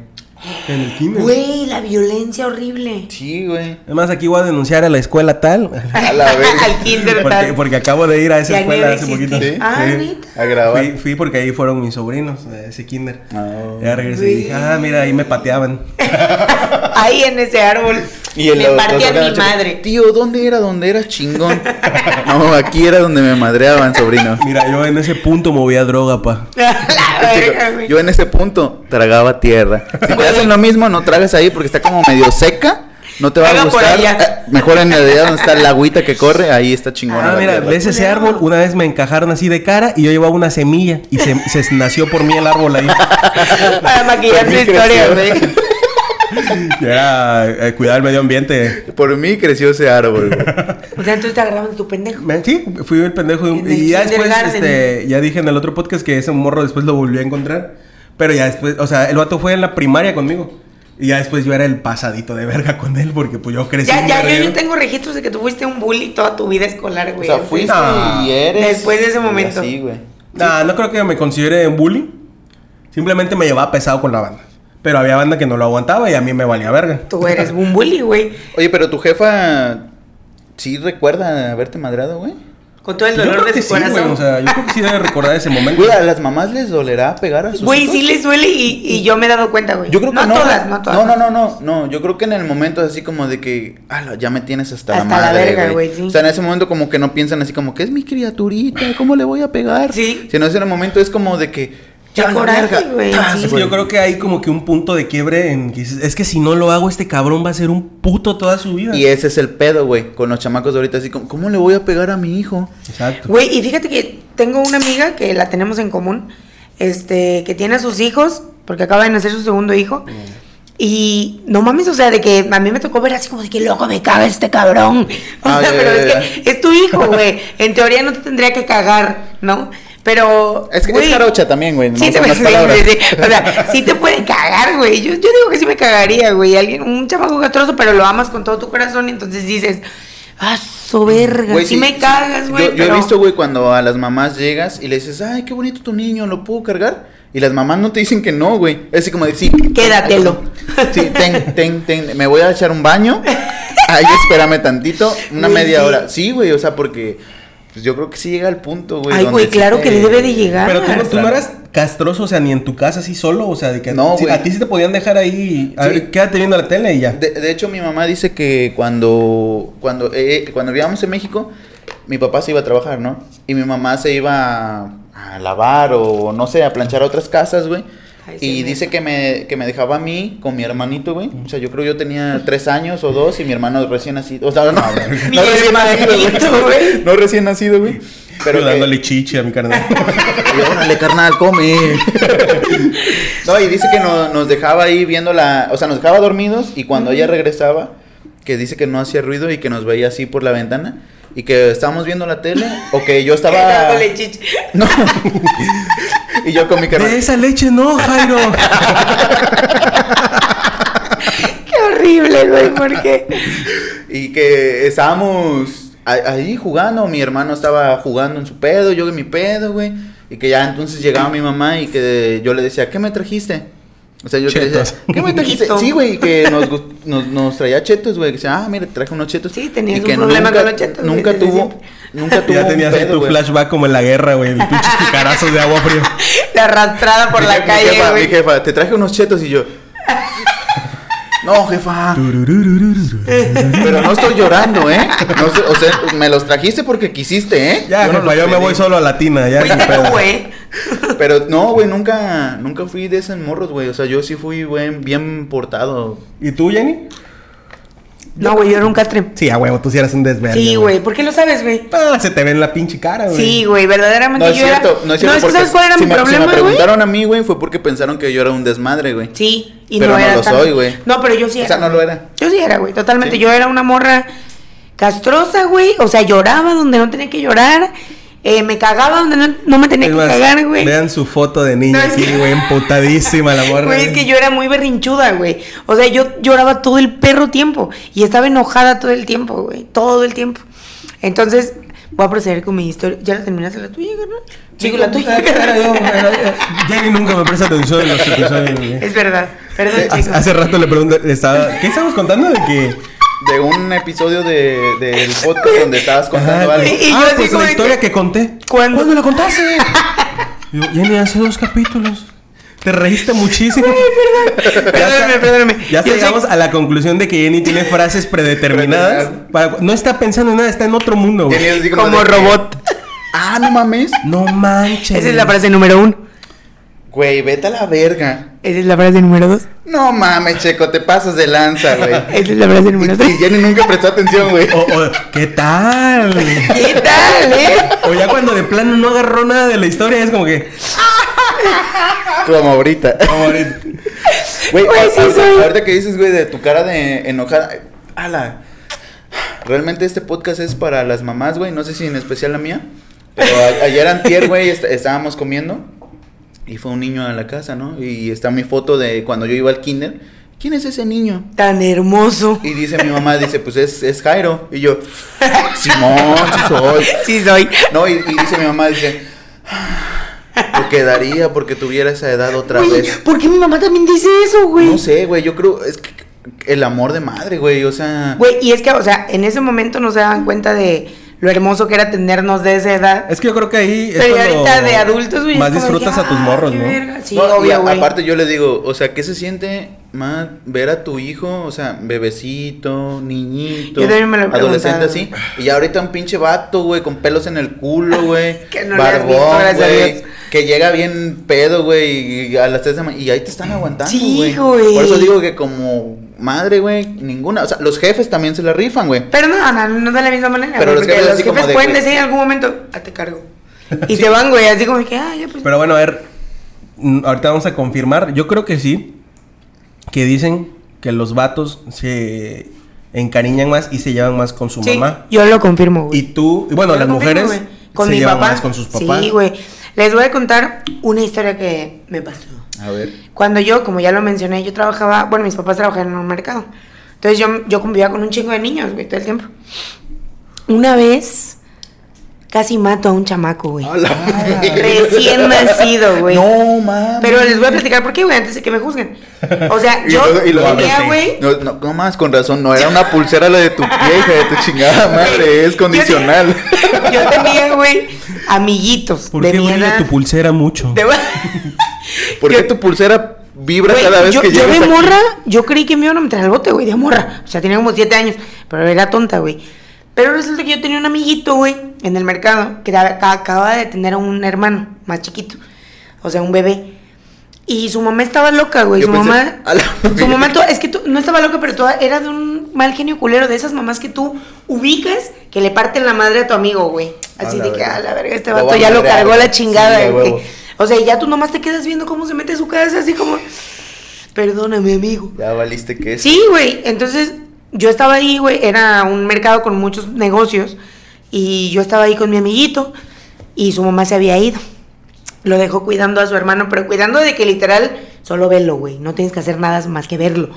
En el kinder. Güey, la violencia horrible. Sí, güey. Además, aquí voy a denunciar a la escuela tal. A la verga. Al kinder Porque, tal. porque acabo de ir a esa Ya escuela hace poquito. ¿Sí? Ah, Sí. A grabar. Fui, fui porque ahí fueron mis sobrinos ese kinder. Ah. Ya regresé y dije, ah, mira, ahí me pateaban. Ahí en ese árbol. Y el me otro mi madre. Tío, ¿dónde era? ¿Dónde era chingón? no, aquí era donde me madreaban, sobrino. Mira, yo en ese punto movía droga, pa. la Chico, verga, güey. yo en ese punto tragaba tierra. Si te hacen lo mismo, no tragas ahí porque está como medio seca. No te va a por gustar. allá. Eh, Mejor en el día donde está la agüita que corre, ahí está chingona. Ah, mira, tierra. ves ese árbol, una vez me encajaron así de cara y yo llevaba una semilla y se, se nació por mí el árbol ahí. Para maquillar su historia, güey. Y era eh, cuidar el medio ambiente. Por mí creció ese árbol. O sea, entonces te agarraban tu pendejo. Sí, fui el pendejo. de un- el Y ya después, este, ya dije en el otro podcast que ese morro después lo volví a encontrar. Pero ya después, o sea, el vato fue en la primaria conmigo. Y ya después yo era el pasadito de verga con él porque pues yo crecí. Ya, ya, yo, yo tengo registros de que tú fuiste un bully toda tu vida escolar, O güey. sea, fuiste No. y eres. Después de ese momento. Sí, güey. Nah, no creo que me considere un bully. Simplemente me llevaba pesado con la banda. Pero había banda que no lo aguantaba y a mí me valía verga. Tú eres un bully, güey. Oye, pero tu jefa. ¿Sí recuerda haberte madrado, güey? Con todo el Yo dolor creo de que su sí, güey. corazón. O sea, yo creo que sí debe recordar ese momento. Güey, a las mamás les dolerá pegar a sus Güey, hijos? sí les duele y, y yo me he dado cuenta, güey. Yo creo que no. no. todas, no todas. No, no, no, no, no. Yo creo que en el momento es así como de que, ah, ya me tienes hasta, la Hasta la madre, verga, güey, sí. O sea, en ese momento como que no piensan así como que es mi criaturita, ¿cómo le voy a pegar? Sí. Sino en el momento es como de que, ya coraje, güey, tas, sí. Es que yo creo que hay como que un punto de quiebre en que dices, es que si no lo hago este cabrón va a ser un puto toda su vida. Y ese es el pedo, güey, con los chamacos de ahorita así como, ¿cómo le voy a pegar a mi hijo? Exacto. Güey, y fíjate que tengo una amiga que la tenemos en común, este, que tiene a sus hijos, porque acaba de nacer su segundo hijo, Y no mames, o sea, de que a mí me tocó ver así como de que loco me caga este cabrón. O Ah, sea, pero es que es tu hijo, güey. En teoría no te tendría que cagar, ¿no? Pero. Es que güey, es jarocha también, güey. Sí, te puede, sí, sí. O sea, sí te puede cagar, güey. Yo, yo digo que sí me cagaría, güey. Alguien, un chamaco castroso, pero lo amas con todo tu corazón y entonces dices, ah, verga, Güey, sí, me cagas, güey. Yo, he visto, güey, cuando a las mamás llegas y le dices, ay, qué bonito tu niño, ¿lo puedo cargar? Y las mamás no te dicen que no, güey. Es así como de, sí. Quédatelo. Sí, ten, ten, ten. Me voy a echar un baño. Ahí espérame tantito, una Güey, media sí. hora. Sí, güey, o sea, porque pues yo creo que sí llega al punto, güey. Ay, güey, sí claro te- que debe de llegar. Pero tú, no- tú no Claro. eras castroso, o sea, ni en tu casa así solo, o sea, de que No, sí, a ti sí te podían dejar ahí, a Sí. ver, quédate viendo la tele y ya. De, de hecho, mi mamá dice que cuando, cuando, eh, cuando vivíamos en México, mi papá se iba a trabajar, ¿no? Y mi mamá se iba a, a lavar o no sé, a planchar a otras casas, güey. Ay, sí, Y dice que me, que me dejaba a mí con mi hermanito, güey. O sea, yo creo yo tenía tres años o dos y mi hermano recién nacido. O sea, no, no, Mi recién nacido, güey. No recién nacido, güey. Pero que- dándole chichi a mi carnal. y órale, carnal, come. no, y dice que no- nos dejaba ahí viendo la. O sea, nos dejaba dormidos y cuando ella regresaba, que dice que no hacía ruido y que nos veía así por la ventana y que estábamos viendo la tele o que yo estaba. No. y yo con mi De carnal. esa leche no, Jairo. Qué horrible, güey, ¿por qué? Y que estábamos a- ahí jugando, mi hermano estaba jugando en su pedo, yo en mi pedo, güey. Y que ya entonces llegaba mi mamá y que yo le decía, ¿qué me trajiste? O sea, yo le decía. ¿qué me trajiste? Sí, güey, que nos, nos, nos traía chetos, güey. Que decía, ah, mira, te traje unos chetos. Sí, tenías Y un que problema nunca, con los chetos, Nunca tuvo, nunca tuvo ya un tenías ahí tu flashback como en la guerra, güey. de Pinches picarazos de agua frío. La arrastrada por Mi la mi calle, jefa, güey. Mi jefa, te traje unos chetos y yo... No, jefa. Pero no estoy llorando, ¿eh? No estoy- o sea, me los trajiste porque quisiste, ¿eh? Ya, Yo no jefa, los yo me voy solo a Latina, ya. Tú, güey. Pero no, güey, nunca, nunca fui de esos morros, güey. O sea, yo sí fui buen, bien portado. ¿Y tú, Jenny? No, güey, yo era un castre. Sí, a huevo, tú sí eras un desverde. Sí, güey. ¿Por qué lo sabes, güey? Ah, se te ve en la pinche cara, güey. Sí, güey, verdaderamente No es yo era- cierto, no es cierto. que porque ¿sabes cuál era si mi me, si problema, me güey? preguntaron a mí, güey, fue porque pensaron que yo era un desmadre, güey. Sí, y Pero no no era lo tan- soy, güey. No, pero yo sí O sea, no lo era. Yo sí era, güey, totalmente. ¿Sí? Yo era una morra castrosa, güey. O sea, lloraba donde no tenía que llorar. Eh, me cagaba donde no, no me tenía Es que más, cagar, güey. Vean su foto de niña No, aquí, güey, emputadísima la morra. Güey, es que yo era muy berrinchuda, güey. O sea, yo lloraba todo el perro tiempo. Y estaba enojada todo el tiempo, güey. Todo el tiempo. Entonces, voy a proceder con mi historia. ¿Ya la terminaste la tuya, carnal? Digo, la tuya. Jenny nunca me presta atención en los episodios, güey. Es verdad. Perdón, Hace, chicos. hace rato le pregunto, le estaba, ¿qué estamos contando? De que De un episodio de, del podcast donde estabas contando Ah, algo. Y yo ah, pues la historia que- que, conté. ¿Cuándo? la contaste? Y yo, Jenny, hace dos capítulos. Te reíste muchísimo. Perdóname, perdóname. Ya llegamos a la conclusión de que Jenny tiene frases predeterminadas. para- no está pensando en nada, está en otro mundo, güey. Como que, robot. Ah, no mames. No manches. Esa es la frase número uno. Güey, vete a la verga. Esa es la frase número dos. No mames, Checo, te pasas de lanza, güey. Esa es la frase número Y, tres. y Jenny nunca prestó atención, güey. O- o, ¿Qué tal? ¿Qué tal, eh? O ya cuando de plano no agarró nada de la historia, es como que. Como ahorita. como ahorita. Güey, Güey, a- sí ahorita, soy. ahorita que dices, güey, de tu cara de enojada. Ala. Realmente este podcast es para las mamás, güey. No sé si en especial la mía. Pero a- ayer antier, güey, est- estábamos comiendo. Y fue un niño a la casa, ¿no? Y está mi foto de cuando yo iba al kinder. ¿Quién es ese niño? Tan hermoso. Y dice mi mamá, dice, pues es, es Jairo. Y yo, Simón, sí soy. Sí, soy. No, y, y dice mi mamá, dice, lo quedaría porque tuviera esa edad otra Güey, vez. ¿por qué mi mamá también dice eso, güey? No sé, güey, yo creo, es que el amor de madre, güey, o sea... Güey, y es que, o sea, en ese momento no se daban cuenta de lo hermoso que era tenernos de esa edad. Es que yo creo que ahí. Pero ahorita de adultos, güey. Más disfrutas a tus "Ah, morros, ¿no? verga". Sí, No, obvio, güey. aparte yo le digo, o sea, ¿qué se siente más ver a tu hijo, o sea, bebecito, niñito, Yo también me lo he adolescente así, y ahorita un pinche vato, güey, con pelos en el culo, güey, Que no le has visto, barbón, güey, Dios. que llega bien pedo, güey, y a las 3 de la mañana, y ahí te están aguantando, Sí, güey. güey. Por eso digo que como madre, güey, ninguna, o sea, los jefes también se la rifan, güey. Pero no, no, no de la misma manera. Pero los porque jefes los así como jefes de pueden decir en algún momento, a te cargo. Y se van, güey, así como que, ah, ya pues. Pero bueno, a ver. mm, Ahorita vamos a confirmar. Yo creo que sí. que dicen que los vatos se encariñan más y se llevan más con su Sí, mamá. yo lo confirmo, güey. Y tú, y bueno, Yo las confirmo, mujeres con se mi llevan papá. más con sus papás. Sí, güey. Les voy a contar una historia que me pasó. A ver. Cuando yo, como ya lo mencioné, yo trabajaba, bueno, mis papás trabajaban en un mercado. Entonces yo, yo convivía con un chingo de niños, güey, todo el tiempo. Una vez casi mato a un chamaco, güey. Recién nacido, güey. No, mames. Pero les voy a platicar por qué, güey, antes de que me juzguen. O sea, Y yo y sí. güey. No, no, no más, con razón, no era una pulsera la de tu pie, hija de tu chingada madre, es Yo- condicional. Yo tenía, güey, amiguitos ¿Por de qué mi edad. tu pulsera mucho? De- ¿Por qué Yo- tu pulsera vibra cada vez yo, que yo llegas de aquí? morra, yo creí que me iban a meter al bote, güey, de morra. O sea, tenía como siete años, pero era tonta, güey. Pero resulta que yo tenía un amiguito, güey, en el mercado, que acababa de tener a un hermano más chiquito. O sea, un bebé. Y su mamá estaba loca, güey. Su pensé, mamá. la- Su mamá, es que tú- no estaba loca, pero toda, era de un mal genio culero, de esas mamás que tú ubicas que le parten la madre a tu amigo, güey. Así de que, a la verga, este vato ya lo cargó a la chingada, Sí, güey. O sea, ya tú nomás te quedas viendo cómo se mete a su casa, así como. Perdóname, amigo. Ya valiste que es. Sí, güey. Entonces, yo estaba ahí, güey. Era un mercado con muchos negocios. Y yo estaba ahí con mi amiguito. Y su mamá se había ido. Lo dejó cuidando a su hermano, pero cuidando de que literal solo verlo, güey. No tienes que hacer nada más que verlo.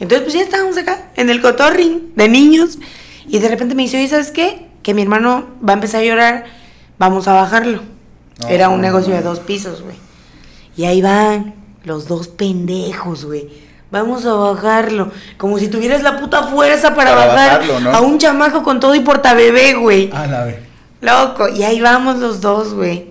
Entonces, pues ya estábamos acá, en el cotorring de niños. Y de repente me dice, oye, ¿sabes qué? Que mi hermano va a empezar a llorar. Vamos a bajarlo. No, Era un no, negocio no. de dos pisos, güey. Y ahí van los dos pendejos, güey. Vamos a bajarlo. Como si tuvieras la puta fuerza para, Para bajar bajarlo, ¿no? a un chamaco con todo y portabebé, güey. A la vez. Loco. Y ahí vamos los dos, güey.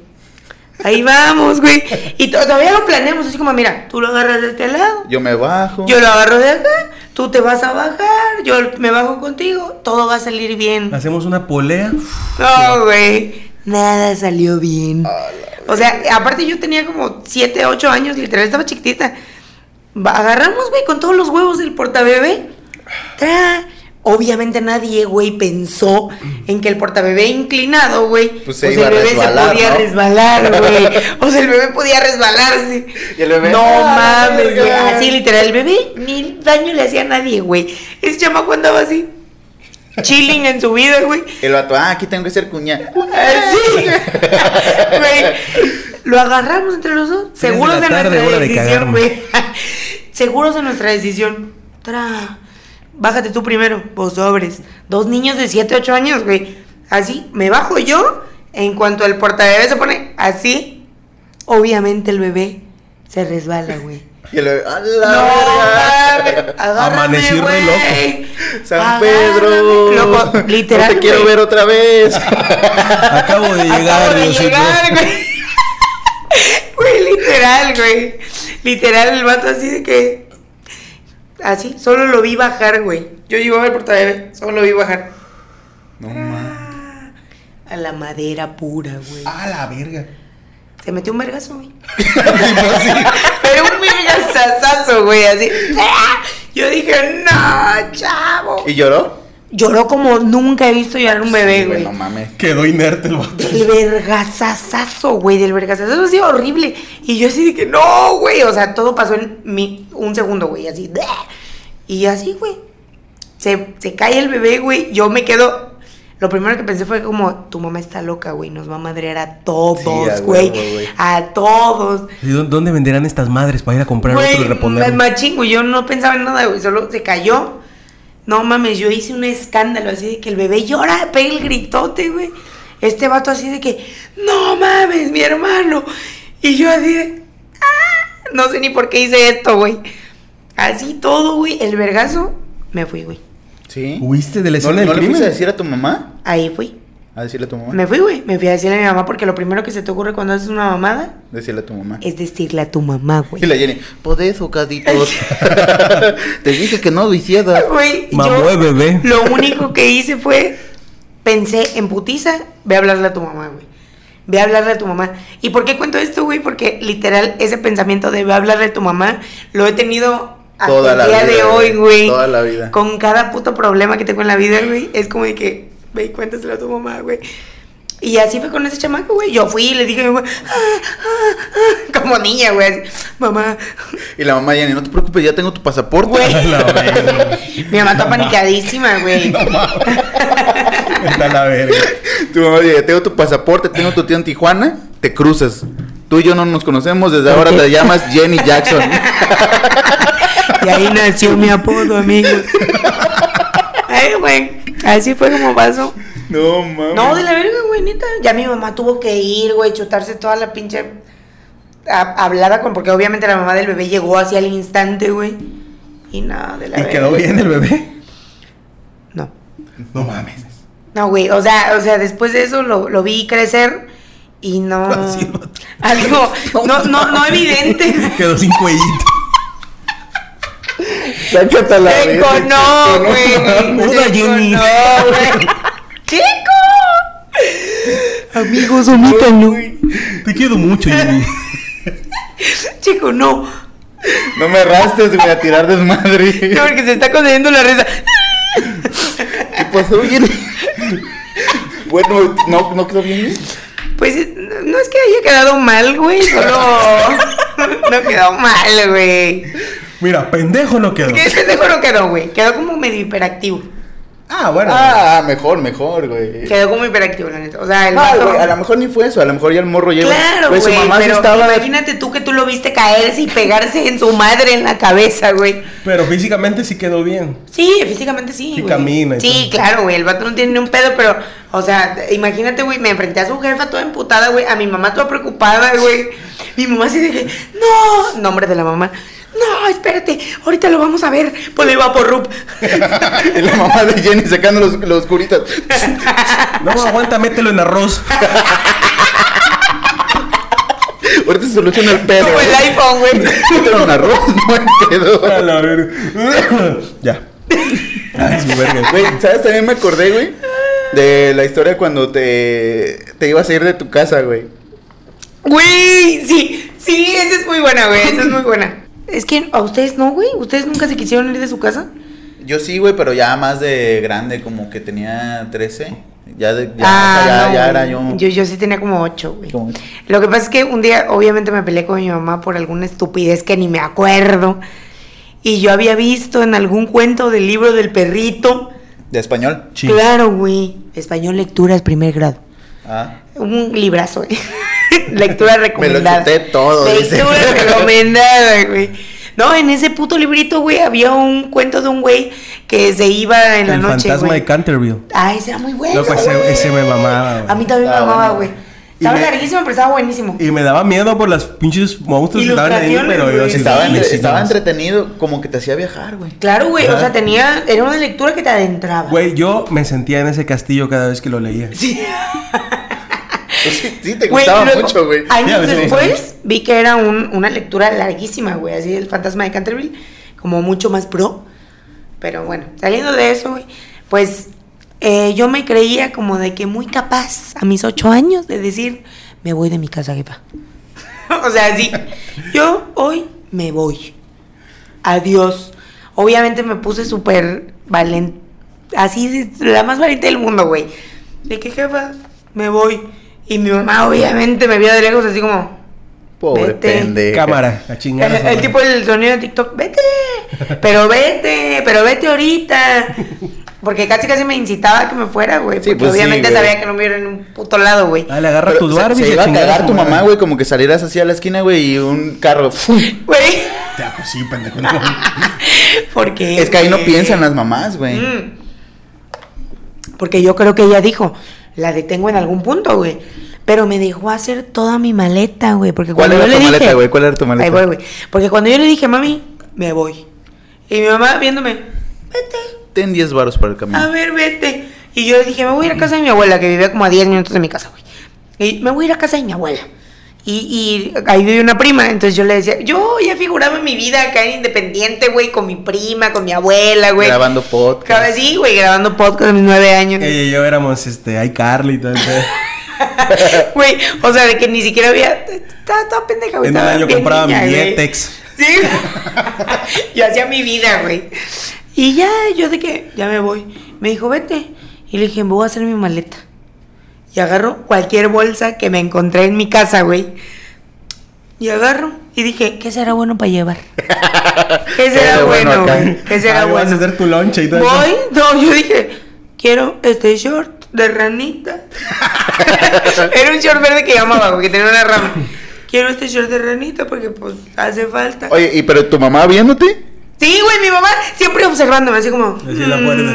Ahí vamos, güey. Y to- todavía lo planeamos así como, mira, tú lo agarras de este lado. Yo me bajo. Yo lo agarro de acá. Tú te vas a bajar. Yo me bajo contigo. Todo va a salir bien. Hacemos una polea. No, güey. Nada salió bien. O sea, aparte yo tenía como 7, 8 años, literal, estaba chiquitita. Agarramos, güey, con todos los huevos del portabebé. Tra. Obviamente nadie, güey, pensó en que el portabebé inclinado, güey, Pues pues, se el iba bebé se podía ¿no? resbalar, güey. O sea, el bebé podía resbalarse. Y el bebé, no ¡ah, mames, güey. Así literal, el bebé ni daño le hacía a nadie, güey. Ese chamaco andaba así. Chilling en su vida, güey. El vato, ah, aquí tengo que ser cuña. Así. Güey. Lo agarramos entre los dos. Seguros de de, la tarde, nuestra decisión, güey. Seguros de nuestra decisión. Tra. Bájate tú primero. Vos sobres. Dos niños de 7, 8 años, güey. Así. Me bajo yo. En cuanto el portabebé se pone así. Obviamente el bebé se resbala, güey. Y el bebé, ¡a la No, verga! agárrame, güey. San Agárrame. Pedro. Loco, literal. No te quiero ver otra vez. Acabo de llegar, Acabo de Diosito. llegar, güey. Güey, literal, güey. Literal, el vato así de que. Así, solo lo vi bajar, güey. Yo llevaba el portabebé, solo lo vi bajar. No mames. A la madera pura, güey. A la verga. Se metió un vergazo, güey. Pero un vergazazazo, güey, así. Yo dije, no, chavo. ¿Y lloró? Lloró como nunca he visto llorar un bebé, Sí, güey. No mames. Quedó inerte el vato. Del vergazazazo, güey, del vergazazazo así horrible. Y yo así de que no, güey. O sea, todo pasó en mi, un segundo, güey, así. Y así, güey. Se, se cae el bebé, güey. Yo me quedo. Lo primero que pensé fue como, tu mamá está loca, güey. Nos va a madrear a todos, a güey. A todos. ¿Y dó- ¿Dónde venderán estas madres para ir a comprar otro y reponer? machín, güey. Yo no pensaba en nada, güey. Solo se cayó. No mames, yo hice un escándalo así de que el bebé llora, pega el gritote, güey. Este vato así de que, no mames, mi hermano. Y yo así de, "Ah", no sé ni por qué hice esto, güey. Así todo, güey. El vergazo, me fui, güey. ¿Sí? ¿Huiste de la ¿No, escena ¿no del le crimen? fuiste a decir a tu mamá? Ahí fui. A decirle a tu mamá. Me fui, güey. Me fui a decirle a mi mamá porque lo primero que se te ocurre cuando haces una mamada Decirle a tu mamá. es decirle a tu mamá, güey. Y la Jenny, por eso. Te dije que no lo hicieras. Güey, yo de bebé. Lo único que hice fue pensé en putiza, ve a hablarle a tu mamá, güey. Ve a hablarle a tu mamá. ¿Y por qué cuento esto, güey? Porque literal ese pensamiento de ve a hablarle a tu mamá lo he tenido hasta Toda el la día vida, de hoy, güey. güey. Toda la vida. Con cada puto problema que tengo en la vida, güey, es como de que ve y cuéntaselo a tu mamá, güey. Y así fue con ese chamaco, güey. Yo fui y le dije, güey, "Ah, ah, ah", como niña, güey. Mamá, Y la mamá Jenny, no te preocupes, ya tengo tu pasaporte. güey. La verga. Mi mamá está paniqueadísima, güey. Está la verga. Tu mamá dice, tengo tu pasaporte, tengo tu tío en Tijuana, te cruzas. Tú y yo no nos conocemos, desde ahora te llamas Jenny Jackson. Y ahí nació mi apodo, amigos. Ay, güey. Así fue como pasó. No, mames. No, de la verga, güey, neta. Ya mi mamá tuvo que ir, güey, chutarse toda la pinche a- hablada con, porque obviamente la mamá del bebé llegó así al instante, güey. Y nada, de la ¿Y verga. quedó bien el bebé? No. No mames. No, güey, o sea, o sea, después de eso lo, lo vi crecer y no. Algo, no, no, no evidente. Quedó sin cuellito. Sácate la Chico, verga, no, güey. Jenny. no, güey. Chico. Amigos, omítalo. Te quiero mucho, Jenny. Chico, no. No me arrastres, güey, a tirar desmadre. No, porque se está concediendo la risa. ¿Qué pasó, Jenny? bueno, ¿no, ¿no quedó bien? Pues no es que haya quedado mal, güey. Solo. No quedó mal, güey. Mira, pendejo no quedó. ¿Qué pendejo no quedó, güey? Quedó como medio hiperactivo. Ah, bueno. Ah, mejor, mejor, güey. Quedó como hiperactivo, la neta. O sea, el No, güey, a lo mejor ni fue eso, a lo mejor ya el morro lleva. Claro, Pues, güey, su mamá pero estaba. imagínate tú que tú lo viste caerse y pegarse en su madre en la cabeza, güey. Pero físicamente sí quedó bien. Sí, físicamente sí, Sí güey. camina y Sí, todo. claro, güey, el vato no tiene ni un pedo, pero, o sea, imagínate, güey, me enfrenté a su jefa toda emputada, güey, a mi mamá toda preocupada, güey. Mi mamá así de que, no, nombre de la mamá. No, espérate, ahorita lo vamos a ver. Ponle vaporrup. Y la mamá de Jenny sacando los, los curitas. No, aguanta, mételo en arroz. Ahorita se soluciona el pedo. Como el iPhone, güey. Mételo en arroz, no hay pedo. A la verga. ya. Ay, su verga. Güey, ¿sabes? También me acordé, güey, de la historia cuando te, te ibas a ir de tu casa, güey. Güey, sí, sí, esa es muy buena, güey, esa es muy buena. Es que a ustedes no, güey, ustedes nunca se quisieron ir de su casa. Yo sí, güey, pero ya más de grande, como que tenía 13. Ya, de, ya, ah, o sea, ya, no, ya era yo. yo. Yo sí tenía como ocho, güey. Como- Lo que pasa es que un día, obviamente, me peleé con mi mamá por alguna estupidez que ni me acuerdo. Y yo había visto en algún cuento del libro del perrito. ¿De español? Sí. Claro, güey. Español lecturas primer grado. Ah. Un librazo, güey. Lectura recomendada. chuté todo, dice. Lectura recomendada, güey. No, en ese puto librito, güey, había un cuento de un güey que se iba en la El noche, fantasma güey. de Canterville. Ah, ese era muy bueno. Loco, ese- güey. ese me mamaba, güey. A mí también me mamaba, bueno. güey. Estaba me- larguísimo, pero estaba buenísimo. Y me daba miedo por las pinches monstruos que estaban ahí, pero yo sí Estaba, entre- estaba entretenido, como que te hacía viajar, güey. Claro, güey. O sea, tenía. Era una lectura que te adentraba. Güey, yo me sentía en ese castillo cada vez que lo leía. Sí. Sí, sí, te gustaba luego, mucho, güey. Años sí. después vi que era un- una lectura larguísima, güey. Así el fantasma de Canterville. Como mucho más pro. Pero bueno, saliendo de eso, güey. Pues eh, yo me creía como de que muy capaz a mis ocho años de decir, me voy de mi casa, jefa. o sea, sí. Yo hoy me voy. Adiós. Obviamente me puse súper valiente. Así, la más valiente del mundo, güey. De que, jefa, me voy. Y mi mamá, obviamente, me vio de lejos así como. Pobre Vete. pendeja. Cámara, a chingar. a El, tipo del sonido de TikTok, vete, pero vete, pero vete ahorita. Porque casi casi me incitaba a que me fuera, güey. Sí, porque pues sí, obviamente güey. sabía que no me iba en un puto lado, güey. Dale, agarra Pero tu se- Barbie se, y a iba a cagar tu mamá, güey, como que salieras así a la esquina, güey, y un carro. ¡fum! Güey, Ya, pues sí, pendejo. no. porque. Es que ahí no piensan las mamás, güey. Mm. Porque yo creo que ella dijo, la detengo en algún punto, güey. Pero me dejó hacer toda mi maleta, güey. Porque ¿Cuál cuando era yo tu le maleta, dije, güey? ¿Cuál era tu maleta? Ahí voy, güey. Porque cuando yo le dije, mami, me voy. Y mi mamá viéndome, vete. Ten 10 varos para el camión. A ver, vete. Y yo dije, me voy a ir a casa de mi abuela, que vivía como a 10 minutos de mi casa, güey. Y me voy a ir a casa de mi abuela. Y, y ahí vive una prima, entonces yo le decía, yo ya figuraba en mi vida acá en Independiente, güey, con mi prima, con mi abuela, güey. Grabando podcast. Cada sí, güey, grabando podcast a mis nueve años. Ella y yo éramos, este, iCarly y todo pedo. Güey, o sea, de que ni siquiera había... Estaba toda pendeja, güey. En año bien compraba mi niña. Yetex. Sí. yo hacía mi vida, güey. Y ya, yo de que ya me voy. Me dijo, vete. Y le dije, me voy a hacer mi maleta. Y agarro cualquier bolsa que me encontré en mi casa, güey. Y agarro y dije, ¿qué será bueno para llevar? ¿Qué será Qué bueno bueno? ¿Qué será Ahí vas a bueno? hacer tu lonche y todo eso. Voy, no, yo dije, quiero este short de ranita. Era un short verde que llamaba, porque tenía una rama. Quiero este short de ranita porque pues hace falta. Oye, ¿y pero tu mamá viéndote? Sí, güey, mi mamá siempre observándome, así como. Así la guarda.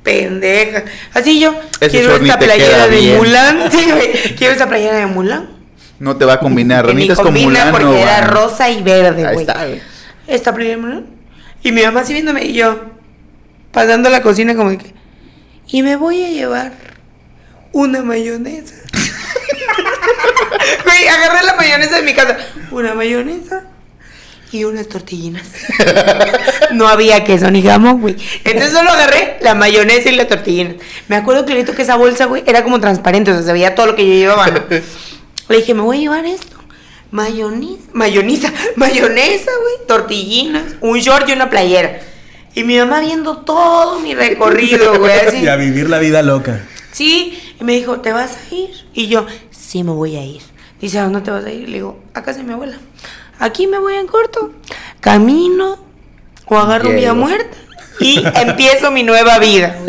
"Mm, pendeja. Así yo. Ese quiero esta playera de bien. Mulan. Sí. Quiero esta playera de Mulan. No te va a combinar. Ranitas con combina Mulan porque no era van. rosa y verde, Ahí güey. está, güey. Esta playera de Mulan. Y mi mamá así viéndome y yo. Pasando a la cocina como que. Y me voy a llevar una mayonesa. Güey, agarré la mayonesa de mi casa. Una mayonesa y unas tortillinas. No había queso ni jamón, güey. Entonces solo agarré la mayonesa y las tortillinas. Me acuerdo clarito que esa bolsa, güey, era como transparente, o sea, se veía todo lo que yo llevaba. ¿no? Le dije, me voy a llevar esto. Mayonesa, mayonesa, mayonesa, güey, tortillinas, un short y una playera. Y mi mamá viendo todo mi recorrido, güey, así. Y a vivir la vida loca. Sí, y me dijo, ¿te vas a ir? Y yo, sí, me voy a ir. Dice, ¿a dónde te vas a ir? Le digo, a casa de mi abuela. Aquí me voy en corto, camino o agarro Llego. vía muerta y empiezo mi nueva vida.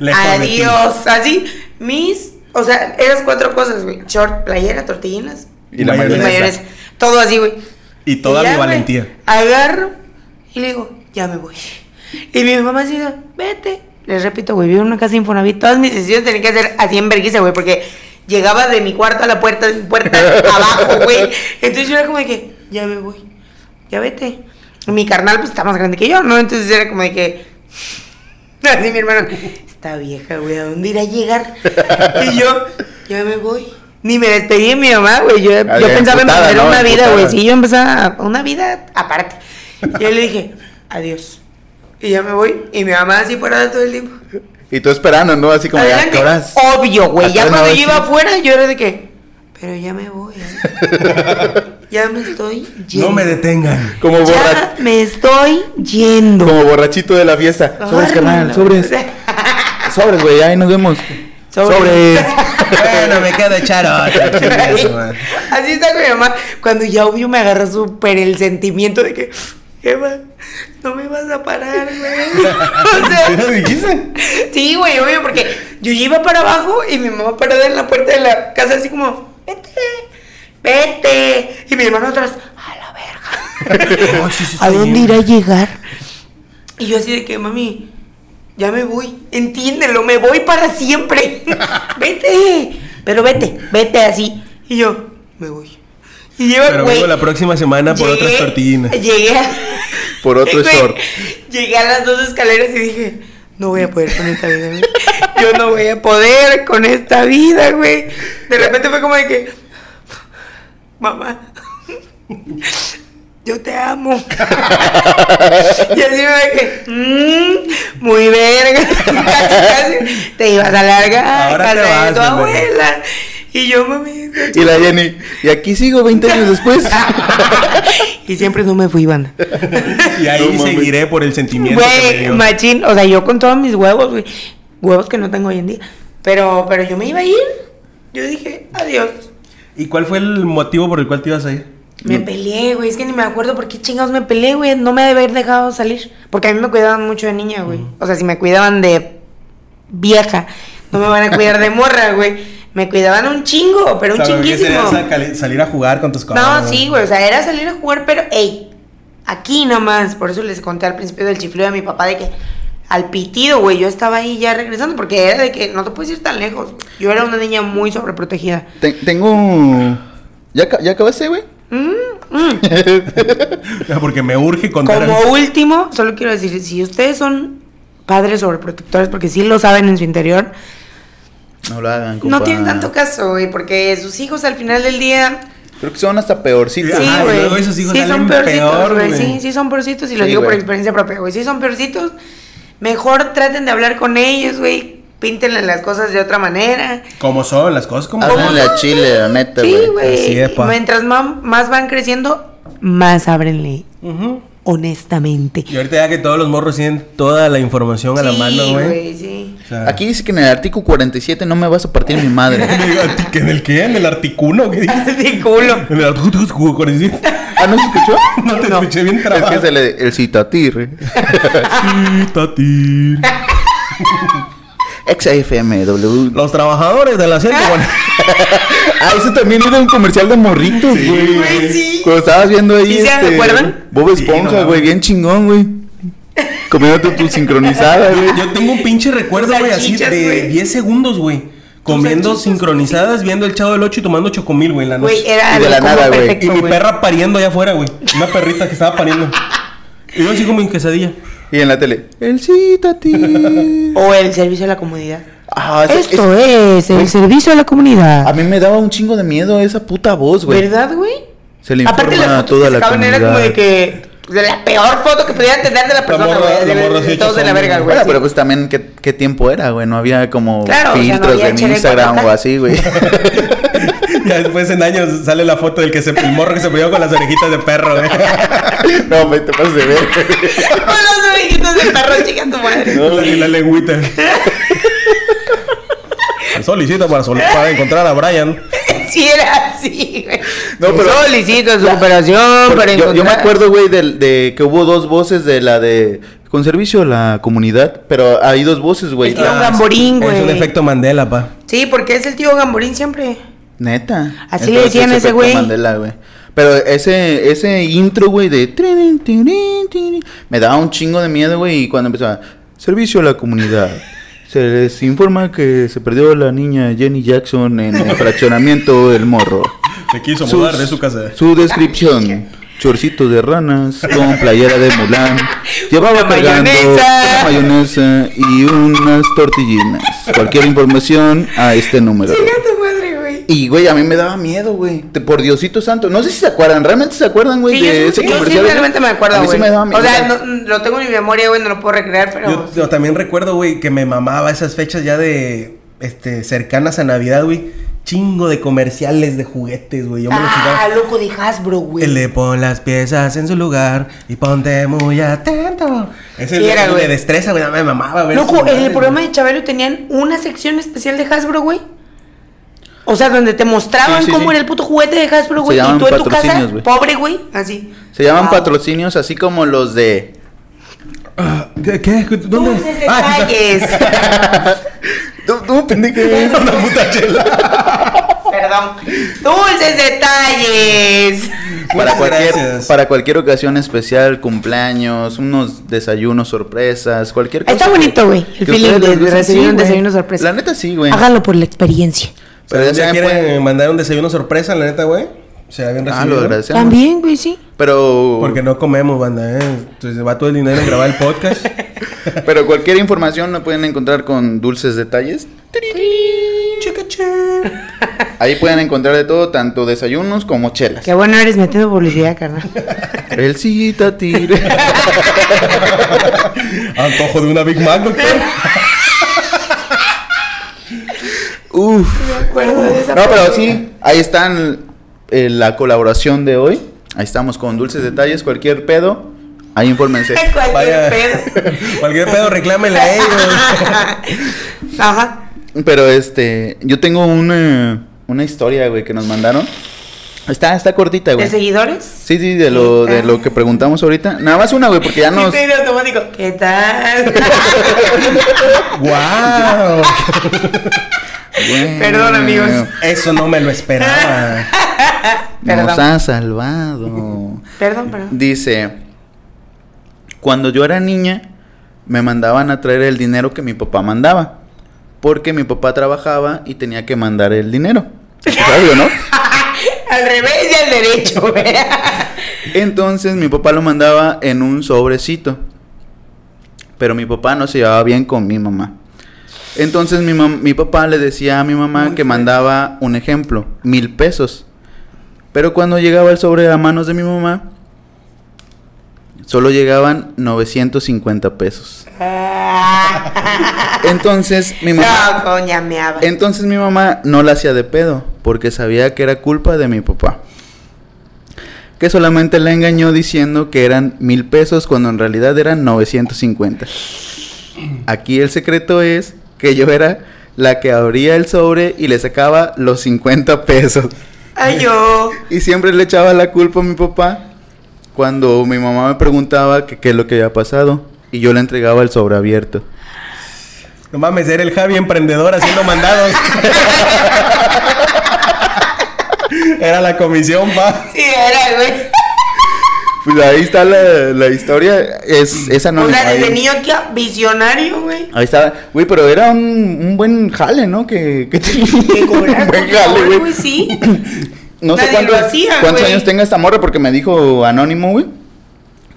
Le prometí. Adiós. Así, mis, o sea, esas cuatro cosas, güey. Short, playera, tortillinas Y la y Mayonesa. mayonesa. mayonesa. Todo así, güey. Y toda mi valentía. Agarro y le digo, ya me voy. Y mi mamá de, vete. Les repito, güey, vivo en una casa de Infonavit. Todas mis decisiones tenía que hacer así en vergüenza, güey, porque llegaba de mi cuarto a la puerta, de mi puerta abajo, güey. Entonces yo era como de que, ya me voy, ya vete. Mi carnal, pues está más grande que yo, ¿no? Entonces era como de que, así mi hermano, esta vieja, güey, ¿a dónde irá a llegar? Y yo, ya me voy. Ni me despedí de mi mamá, güey. Yo, yo pensaba ¿no? una vida, güey. Sí, yo empezaba una vida aparte. Y yo le dije, adiós. Y ya me voy. Y mi mamá así parada todo el tiempo. Y tú esperando, ¿no? Así como, Adelante. ¿qué horas? Obvio, güey. Ya cuando yo a iba afuera, yo era de que, pero ya me voy. ¿eh? ya me estoy yendo. No me detengan. Como, borra- Ya me estoy yendo. como borrachito de la fiesta. Sobres, carnal, sobres. Sobres, güey, ahí nos vemos. Sobres. Sobres. bueno, me su madre. Así está con mi mamá. Cuando ya obvio me agarra súper el sentimiento de que, Eva, no me vas a parar, güey. O sea, ¿Sí lo dijiste? Sí, güey, obvio, porque yo iba para abajo y mi mamá parada en la puerta de la casa así como, vete, vete. Y mi hermano atrás, a la verga. Sí, sí está ¿A dónde irá a llegar? Y yo así de que, mami, ya me voy, entiéndelo, me voy para siempre. vete, pero vete, vete así. Y yo, me voy. Y lleva, Pero vengo la próxima semana por otras llegué- tortillinas. Llegué a... Por otro short. Llegué a las dos escaleras y dije, no voy a poder con esta vida, güey. Yo no voy a poder con esta vida, güey. De repente fue como de que, mamá, yo te amo. y así me dije, "Mm, muy verga. casi, casi. Te ibas a largar Ahora a te de vas, tu abuela. Y yo, mami. Y la Jenny, y aquí sigo 20 años después. y siempre no me fui, banda. Y ahí No seguiré por el sentimiento que me Güey, dio. machín, o sea, yo con todos mis huevos, güey. Huevos que no tengo hoy en día. Pero, pero yo me iba a ir. Yo dije, adiós. ¿Y cuál fue el motivo por el cual te ibas a ir? Me peleé, güey. Es que ni me acuerdo por qué chingados me peleé, güey. No me debe haber dejado salir. Porque a mí me cuidaban mucho de niña, güey. O sea, si me cuidaban de vieja, no me van a cuidar de morra, güey. Me cuidaban un chingo, pero un O sea, ¿por qué chinguísimo. cali- salir a jugar con tus cosas? No, sí, güey. O sea, era salir a jugar, pero, ey, aquí nomás. Por eso les conté al principio del chifleo de mi papá de que al pitido, güey, yo estaba ahí ya regresando porque era de que no te puedes ir tan lejos. Yo era una niña muy sobreprotegida. Te- tengo. ¿Ya, ¿Ya acabaste, güey? Mm, mm. Porque me urge contar. Como último, solo quiero decir, si ustedes son padres sobreprotectores, porque sí lo saben en su interior, No lo hagan, compa. no tienen tanto caso, güey, porque sus hijos al final del día Creo que son hasta peorcitos. Sí, güey. luego esos hijos Sí, son peorcitos, peor, güey. Sí, sí, son peorcitos y lo Sí, digo por experiencia propia, güey. Sí, son peorcitos. Mejor traten de hablar con ellos, güey. Píntenle las cosas de otra manera. Como son las cosas como son. a Chile, la neta, Sí, güey. Así güey. Mientras ma- más van creciendo, más ábrenle. Honestamente. Y ahorita ya que todos los morros tienen toda la información a la Sí, mano, güey. Sí, Aquí dice que en el artículo 47 no me vas a partir mi madre. ¿En el, arti- ¿En el qué? ¿En el articuno? ¿Qué dijiste? De culo. En el artículo 47. ¿Ah, no se escuchó? No te escuché bien Es trabado. que se le... El citatir. Sí, Tati. XFMW. Los trabajadores de la 140. Ah, eso también era un comercial de morritos, Sí, güey. güey, sí. Cuando estabas viendo ahí, ¿Sí se este, acuerdan? Bob Sí, Esponja, no güey, bien chingón, güey. Comiéndote tu sincronizada, güey. Yo tengo un pinche recuerdo, güey, así de güey. 10 segundos, güey. Comiendo sincronizadas, viendo el chavo del 8 y tomando chocomil, güey, en la noche. Güey, era Y de la nada, güey. y mi perra pariendo allá afuera, güey. Una perrita que estaba pariendo. Y yo así como en quesadilla. Y en la tele, el citatir. O el servicio a la comunidad. Ah, Esto es el servicio a la A comunidad. mí me daba un chingo de miedo esa puta voz, güey. ¿Verdad, güey? Se le Aparte informa las a fotos toda que la sacaban era como de que de la peor foto que pudieran tener de la persona, güey. de- morra de- todos de la verga, güey. Bueno, sí. pero pues también ¿qué, qué tiempo era, güey. No había como Claro, o sea, no filtros había en Instagram 4K. o así, güey. Ya después en años sale la foto del que se, el morro que se peleó con las orejitas de perro, güey. no, me te pasas de ver. Con los orejitos de perro, chica tu madre. No, y la lengüita. Solicita para, sol- para encontrar a Brian. Sí era así, güey. No, pero- Solicito su operación para Porque yo, yo me encontrar- acuerdo, güey, del- de, que hubo dos voces de la de con servicio a la comunidad, pero hay dos voces, güey. El tío Ah, Gamborín, Es un güey. efecto Mandela, pa. Sí, porque es el tío Gamborín siempre. Neta. Así le decían ese güey. Mandela, güey. Pero ese, ese intro, güey, de... Me daba un chingo de miedo, güey, y cuando empezaba... Servicio a la comunidad. Se les informa que se perdió la niña Jenny Jackson en el fraccionamiento El Morro. Se quiso Sus- mudar de su casa. Su descripción. Chorcito de ranas con playera de Mulan. Llevaba Una cargando mayonesa. una mayonesa y unas tortillinas. Cualquier información a este número. Chica tu madre, güey. Y, güey, a mí me daba miedo, güey. Por Diosito Santo. No sé si se acuerdan. ¿Realmente se acuerdan, güey, Sí, de sí- ese yo sí comercial? güey? realmente me acuerdo, güey. sí me daba miedo. O sea, no- lo tengo en mi memoria, güey, no lo puedo recrear, pero... Yo, yo también recuerdo, güey, que me mamaba esas fechas ya de este cercanas a Navidad, güey. Chingo de comerciales de juguetes, güey. Yo me los ah, loco de Hasbro, güey. El de pon las piezas en su lugar y ponte muy atento. Ese Sí, era, güey. de destreza, güey. Me mamaba, güey. Loco, en el programa de Chabelo tenían una sección especial de Hasbro, güey. O sea, donde te mostraban Sí, sí, cómo sí. era el puto juguete de Hasbro, güey. Y tú en tu casa, pobre, güey, así. Se llaman Wow. patrocinios así como los de... ¿Qué? ¿Qué? ¿Dónde? Dulces Ah, detalles. Tú, tú, pendejo. Una puta chela. Perdón. Dulces detalles. Para cualquier, gracias. para cualquier ocasión especial, cumpleaños, unos desayunos sorpresas, cualquier cosa. Está bonito, güey, el feeling de- recibir un desayuno sorpresa. La neta sí, güey. Háganlo por la experiencia. Pero ya quieren pues- mandar un desayuno sorpresa, la neta, güey. Será bien Ah, recibido. lo agradecemos. También, güey, sí. Pero, Porque no comemos, banda, ¿eh? Entonces va todo el dinero en grabar el podcast. pero cualquier información la pueden encontrar con dulces detalles. Ahí pueden encontrar de todo, tanto desayunos como chelas. Qué bueno eres metiendo publicidad, carnal. El cita tire. Antojo de una Big Mac, doctor. Uf. acuerdo de esa No, pero sí, ahí están eh, la colaboración de hoy. Ahí estamos con dulces detalles, cualquier pedo. Ahí infórmense. Cualquier Vaya. pedo. Cualquier pedo, reclámenle a ellos. Ajá. Pero este, yo tengo una, una historia, güey, que nos mandaron. Está, está cortita, ¿De güey. seguidores? Sí, sí, de lo, de lo que preguntamos ahorita. Nada más una, güey, porque ya nos... Sí, en automático. ¿Qué tal? ¡Wow! Perdón, amigos. Eso no me lo esperaba. Nos ha salvado. Perdón, perdón. Dice, cuando yo era niña, me mandaban a traer el dinero que mi papá mandaba. Porque mi papá trabajaba y tenía que mandar el dinero. Es obvio, ¿no? Al revés y al derecho. Entonces mi papá lo mandaba en un sobrecito. Pero mi papá no se llevaba bien con mi mamá. Entonces mi, mam- mi papá le decía a mi mamá Muy que mandaba un ejemplo, mil pesos. Pero cuando llegaba el sobre a manos de mi mamá, solo llegaban 950 pesos. Entonces mi mamá... No, coña, meaba. Entonces mi mamá no la hacía de pedo, porque sabía que era culpa de mi papá. Que solamente la engañó diciendo que eran mil pesos cuando en realidad eran 950. Aquí el secreto es que yo era la que abría el sobre y le sacaba los 50 pesos. Ay, yo. Y siempre le echaba la culpa a mi papá cuando mi mamá me preguntaba qué es lo que había pasado. Y yo le entregaba el sobre abierto. No mames, era el Javi emprendedor haciendo mandados. era la comisión, pa. Sí, era, güey. Pues ahí está la, la historia. Es, esa no O sea, desde niño que visionario, güey. Ahí está. Güey, pero era un, un buen jale, ¿no? Que, que tenía Que un buen jale, güey. sí. No sé Nadie cuántos, lo hacía, cuántos años tenga esta morra porque me dijo anónimo, güey.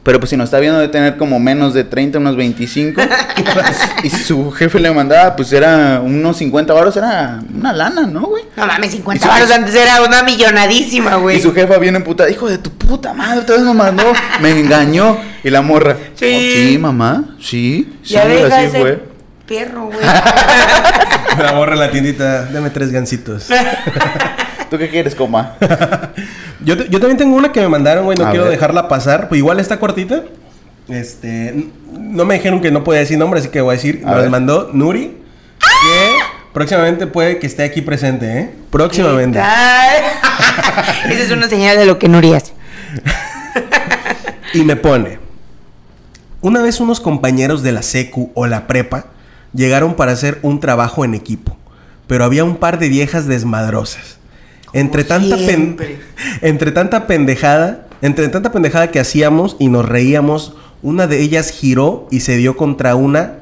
Pero pues si nos está viendo de tener como menos de 30, unos 25. y si su jefe le mandaba, pues era unos 50 baros, era una lana, ¿no, güey? No mames, Y 50 su- baros antes era una millonadísima, güey. Y su jefa viene emputada, hijo de tu puta madre, otra vez me mandó, me engañó. Y la morra, Sí. "Oh, sí, mamá, sí, sí, así fue. perro, güey. La borra en la tiendita. Dame tres gancitos. ¿Tú qué quieres, coma? Yo, te- yo también tengo una que me mandaron, güey. No A quiero ver. dejarla pasar. Pues igual está cortita. Este. No me dijeron que no podía decir nombre, así que voy a decir. Las mandó Nuri. Que próximamente puede que esté aquí presente, ¿eh? Próximamente. Esa es una señal de lo que Nuri hace. Y me pone. Una vez unos compañeros de la secu o la prepa llegaron para hacer un trabajo en equipo, pero había un par de viejas desmadrosas. Entre tanta, pen- entre tanta pendejada, entre tanta pendejada que hacíamos y nos reíamos, una de ellas giró y se dio contra una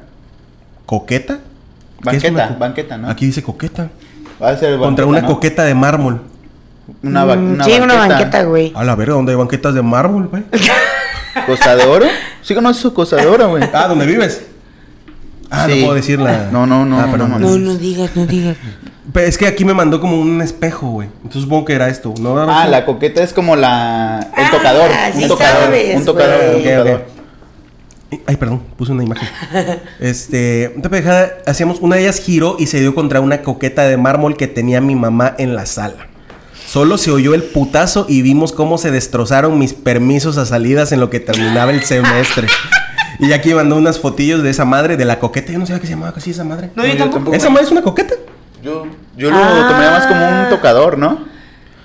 coqueta. ¿Qué es Banqueta, una co- banqueta, ¿no? Aquí dice coqueta. Va a ser contra banqueta, una ¿no? coqueta de mármol. Una, ba- Mm, una sí, una banqueta, güey. A la verga, ¿dónde hay banquetas de mármol, güey? ¿Costa de oro? Sí conoces su Costa de oro, güey. Ah, ¿dónde vives? Ah, Sí. no puedo decirla. No, no, no, Ah, no, No, no digas, no digas. Pero es que aquí me mandó como un espejo, güey. Entonces supongo que era esto, ¿no? Ah, la coqueta es como la... El Ah, tocador. sí un tocador. sabes, un tocador. un. Ay, perdón, puse una imagen. Este, pendejada, hacíamos, una de ellas giró y se dio contra una coqueta de mármol que tenía mi mamá en la sala. Solo se oyó el putazo y vimos cómo se destrozaron mis permisos a salidas en lo que terminaba el semestre. Y aquí mandó unas fotillos de esa madre, de la coqueta. Yo no sabía que se llamaba así esa madre. No, yo yo tampoco. tampoco. ¿Esa madre es una coqueta? Yo, yo lo Ah. tomaría más como un tocador, ¿no?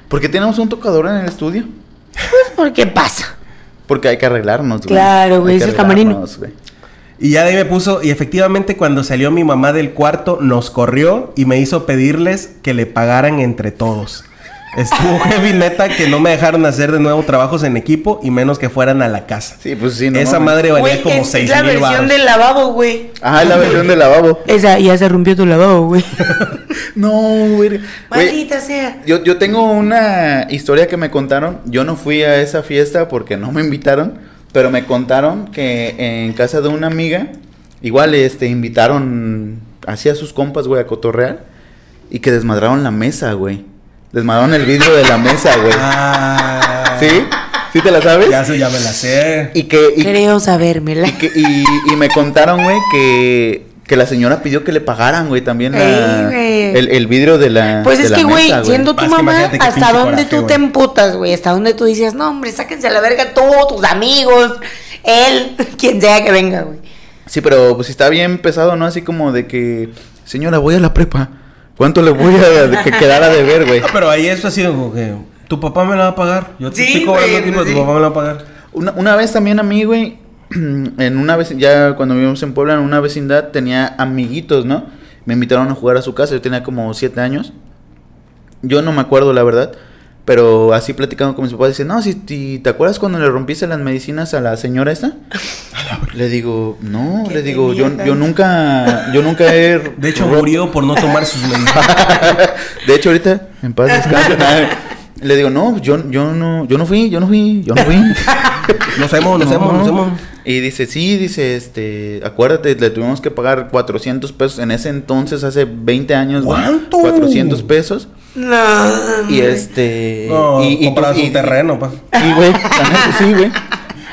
¿Por qué tenemos un tocador en el estudio? Pues porque pasa. Porque hay que arreglarnos, güey. Claro, güey, es el güey. Y ya de ahí me puso, y efectivamente cuando salió mi mamá del cuarto, nos corrió y me hizo pedirles que le pagaran entre todos. Estuvo heavy neta que no me dejaron hacer de nuevo trabajos en equipo y menos que fueran a la casa. Sí, pues sí, no. Esa madre valía Güey, como es, seis es la versión baros. del lavabo, güey. Ajá, es la versión del lavabo. Esa, ya se rompió tu lavabo, güey. No, güey. Güey, Maldita sea. Yo, yo tengo una historia que me contaron. Yo no fui a esa fiesta porque no me invitaron. Pero me contaron que en casa de una amiga, igual este, invitaron así a sus compas, güey, a cotorrear. Y que desmadraron la mesa, güey. Desmadraron el vidrio de la mesa, güey. Ah, ¿Sí? ¿Sí te la sabes? Ya, ya me la sé. Y que, y, Creo sabérmela. y que- y- y me contaron, güey, que, que la señora pidió que le pagaran, güey, también la- Ey, güey. el, el vidrio de la Pues de es la que, güey, siendo tu mamá, hasta coraje, tú te emputas, güey. Hasta donde tú dices, no, hombre, sáquense a la verga todos tus amigos, él, quien sea que venga, güey. Sí, pero pues está bien pesado, ¿no? Así como de que, señora, voy a la prepa. ¿Cuánto le voy a de- que quedar a deber, güey? No, pero ahí eso ha sido como que tu papá me la va a pagar. Yo te Sí, estoy cobrando güey, a ti, pero sí. tu papá me la va a pagar. Una, una vez también a mí, güey, en una vez, ya cuando vivimos en Puebla, en una vecindad, tenía amiguitos, ¿no? Me invitaron a jugar a su casa, yo tenía como siete años. Yo no me acuerdo, la verdad. Pero así platicando con mis papás, dice, no, si, si te acuerdas cuando le rompiste las medicinas a la señora esta. le digo, no, ¿Qué le digo, yo, yo nunca, yo nunca he... De hecho, murió por no tomar sus medicinas. de hecho, ahorita, en paz descanse. nada. Le digo, no, yo, yo no, yo no fui, yo no fui, yo no fui. Nos hemos, nos No. hemos, nos hemos. Y dice, sí, dice, este, acuérdate, le tuvimos que pagar 400 pesos. En ese entonces, hace 20 años, ¿Cuánto? 400 pesos. No. Y este... No, y, y, compras y- un terreno, pa. Sí, güey, sí, güey.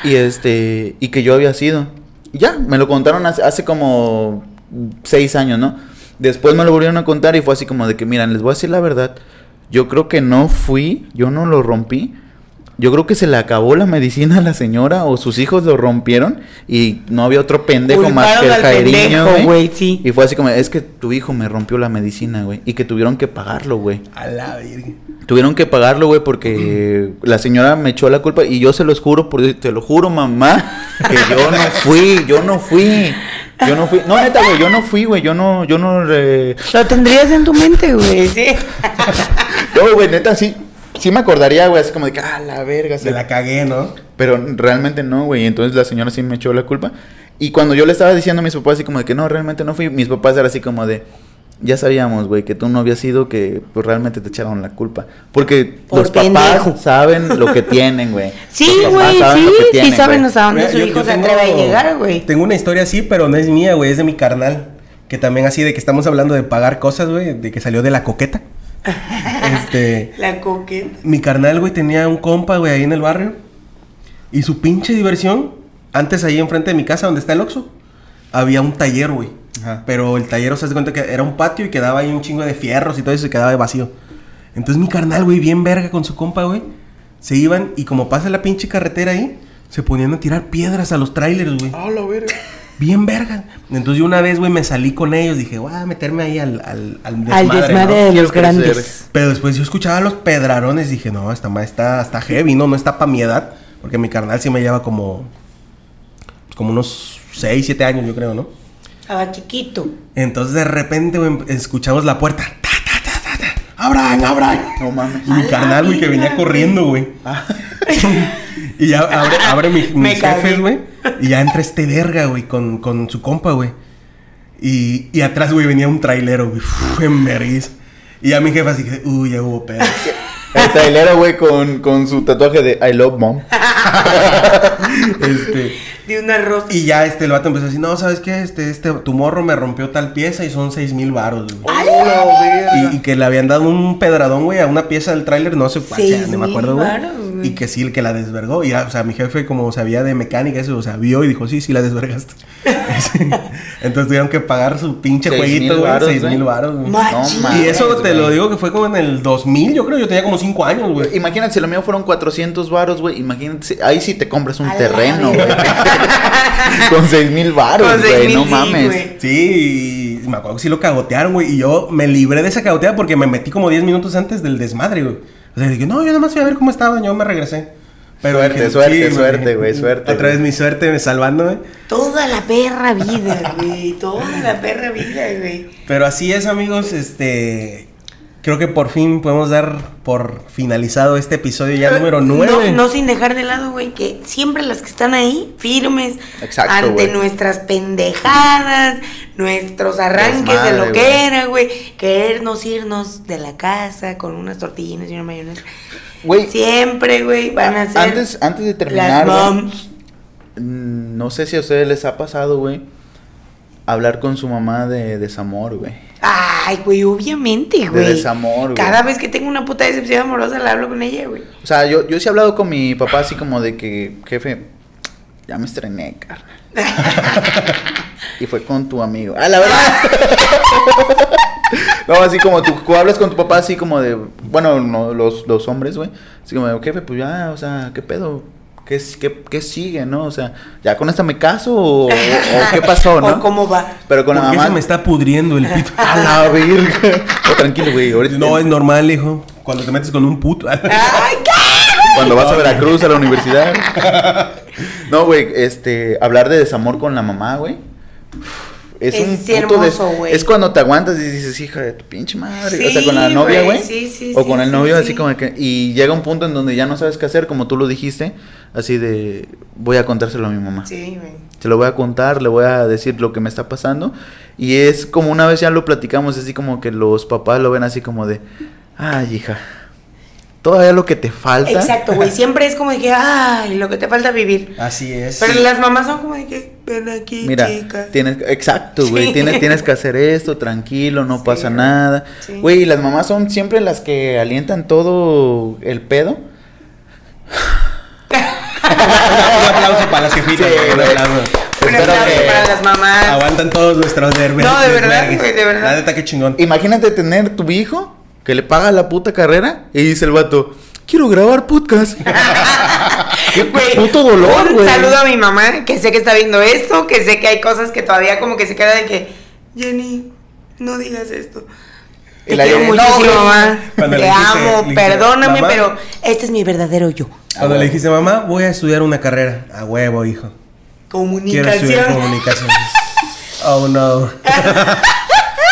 Y este, y que yo había sido. Ya, me lo contaron hace, hace como seis años, ¿no? Después me lo volvieron a contar y fue así como de que, miran, les voy a decir la verdad. Yo creo que no fui, yo no lo rompí, yo creo que se le acabó la medicina a la señora o sus hijos lo rompieron y no había otro pendejo más que el Jairiño, pendejo, güey. sí. Y fue así como, es que tu hijo me rompió la medicina, güey. Y que tuvieron que pagarlo, güey. A la virgen. Tuvieron que pagarlo, güey, porque la señora me echó la culpa y yo se los juro, por, te lo juro, mamá, que yo no fui, yo no fui. Yo no fui. No, neta, güey, yo no fui, güey. Yo no, yo no. eh, Lo tendrías en tu mente, güey, sí. No, güey, neta, sí. Sí me acordaría, güey, así como de que, ah, la verga. Se la cagué, ¿no? Pero realmente no, güey. Entonces la señora sí me echó la culpa. Y cuando yo le estaba diciendo a mis papás así como de que no, realmente no fui, mis papás eran así como de, ya sabíamos, güey, que tú no habías sido, que pues realmente te echaron la culpa. Porque Por los papás pendejo. saben lo que tienen, güey. Sí, papás güey, sí, que sí tienen, saben hasta dónde su hijo se atreve a llegar, güey. Tengo una historia así, pero no es mía, güey, es de mi carnal. Que también así de que estamos hablando de pagar cosas, güey, de que salió de la coqueta. Este, La coqueta. mi carnal, güey, tenía un compa, güey, ahí en el barrio. Y su pinche diversión, antes ahí enfrente de mi casa, donde está el Oxxo, había un taller, güey. Ajá. Pero el taller, o sea, se cuenta que era un patio y quedaba ahí un chingo de fierros y todo eso y quedaba vacío. Entonces mi carnal, güey, bien verga con su compa, güey. Se iban y como pasa la pinche carretera ahí, se ponían a tirar piedras a los trailers, güey. Ah, la verga. Bien verga. Entonces yo una vez, güey, me salí con ellos. Dije, voy a meterme ahí al, al, al Al desmadre, desmadre ¿no? de los crecer. grandes. Pero después yo escuchaba los pedrarones. Dije, no, esta madre está, está heavy, ¿no? No está para mi edad. Porque mi carnal sí me lleva como... Como unos 6, 7 años, yo creo, ¿no? Estaba chiquito. Entonces de repente, güey, escuchamos la puerta. Ta, ta, ta, ta, ta. ¡Abran, abran! No mames. Y mi A carnal, güey, que venía güey. corriendo, güey. y ya abre, abre mi- mis jefes, güey. Y ya entra este verga, güey, con, con su compa, güey. Y, y atrás, güey, venía un trailero, güey. En vergüenza. Y ya mi jefa así que, uy, ya hubo pedo. El trailero, güey, con, con su tatuaje de I love mom. este. De una rosa. Y ya este el vato empezó así, no, ¿sabes qué? Este, este, tu morro me rompió tal pieza y son seis mil baros, güey. Y, y que le habían dado un pedradón, güey, a una pieza del tráiler, no sé sea, Seis ni me acuerdo, güey. Güey. Y que sí, el que la desvergó. Y, ya, o sea, mi jefe, como sabía de mecánica, eso, o sea, vio y dijo, sí, sí, la desvergaste. Entonces tuvieron que pagar su pinche Seis jueguito, güey, seis mil baros, güey. Mames, Y eso te lo digo que fue como en el 2000, yo creo, yo tenía como cinco años, güey. Imagínate, si lo mío fueron 400 varos, güey. Imagínate, ahí sí te compras un A terreno, güey. Con 6 mil seis güey. No mames. Sí, y me acuerdo que sí lo cagotearon, güey. Y yo me libré de esa cagoteada porque me metí como 10 minutos antes del desmadre, güey. O sea, dije, no, yo nada más fui a ver cómo estaban, yo me regresé. Suerte, dije, suerte, sí, suerte, güey, suerte, Otra vez mi suerte me salvándome. Toda la perra vida, güey. Toda la perra vida, güey. Pero así es, amigos, este... Creo que por fin podemos dar por finalizado este episodio ya número 9. No, no sin dejar de lado, güey, que siempre las que están ahí, firmes, Exacto, ante nuestras pendejadas, nuestros arranques de lo que era, güey, querernos irnos de la casa con unas tortillinas y una mayonesa. Güey, Siempre, güey, van a ser antes, antes de las terminar, güey, moms. mm, no sé si a ustedes les ha pasado, güey, hablar con su mamá de desamor, güey. Ay, güey, obviamente, güey. desamor, güey. Cada vez que tengo una puta decepción amorosa, la hablo con ella, güey. O sea, yo, yo sí he hablado con mi papá así como de que, jefe, ya me estrené, carnal. y fue con tu amigo. Ah, la verdad. no, así como tú, tú hablas con tu papá así como de, bueno, no, los, los hombres, güey. Así como de, jefe, pues ya, o sea, ¿qué pedo? ¿Qué, es- qué, qué sigue, no? O sea, ¿ya con esta me caso o, qué pasó, no? O cómo va. Pero con la ¿Por qué mamá... se me está pudriendo el pito? A la virgen. Oh, tranquilo, güey. ahorita- No, es normal, hijo. Cuando te metes con un puto. Ay, ¿qué? Cuando vas a Veracruz a la universidad. No, güey, este, hablar de desamor con la mamá, güey. Es, Es un puto hermoso, güey. Es cuando te aguantas y dices, hija de tu pinche madre. o sea, Sí, con la novia, güey, sí, sí, o sí, con el sí, novio, sí. así como que. Y llega un punto en donde ya no sabes qué hacer, como tú lo dijiste. Así de, voy a contárselo a mi mamá. Sí, güey. Se lo voy a contar, le voy a decir lo que me está pasando. Y es como una vez ya lo platicamos, así como que los papás lo ven así como de, ay, hija, todavía lo que te falta. Exacto, güey. Siempre es como de que, ay, lo que te falta vivir. Así es. Pero las mamás son como de que, ven aquí, Mira, chica. tienes, exacto, güey, Sí. tienes, tienes que hacer esto, tranquilo, no Sí, pasa nada. Sí. Güey, y las mamás son siempre las que alientan todo el pedo. Un aplauso para las jefitas. Sí, un aplauso. Un Espero aplauso que- para las mamás. Aguantan todos nuestros nervios. No, de verdad, güey, de verdad. La neta, qué chingón. Imagínate tener tu hijo que le paga la puta carrera y dice el vato, quiero grabar podcast. Güey, puto dolor, un güey. saludo a mi mamá, que sé que está viendo esto, que sé que hay cosas que todavía como que se queda de que, Jenny, no digas esto. Y Te la quiero muchísimo, no, mamá. Cuando Te le dijiste- amo, le dijiste, perdóname, "Mamá". pero este es mi verdadero yo. Cuando le dijiste, mamá, voy a estudiar una carrera. A huevo, hijo. Quiero estudiar Comunicación. comunicación. oh, no.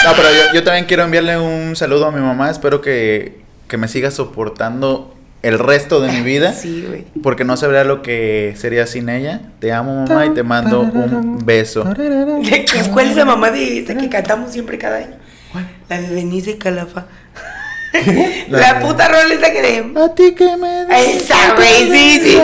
No, pero yo, yo también quiero enviarle un saludo a mi mamá. Espero que, que me siga soportando el resto de mi vida. Sí, güey. Porque no sabría lo que sería sin ella. Te amo, mamá, y te mando un beso. ¿De qué- ¿Cuál es la mamá de esta que cantamos siempre cada año? La de Denise de Calafa. La la puta rola esta que de... A ti que me Esa, güey, sí, sí, sí.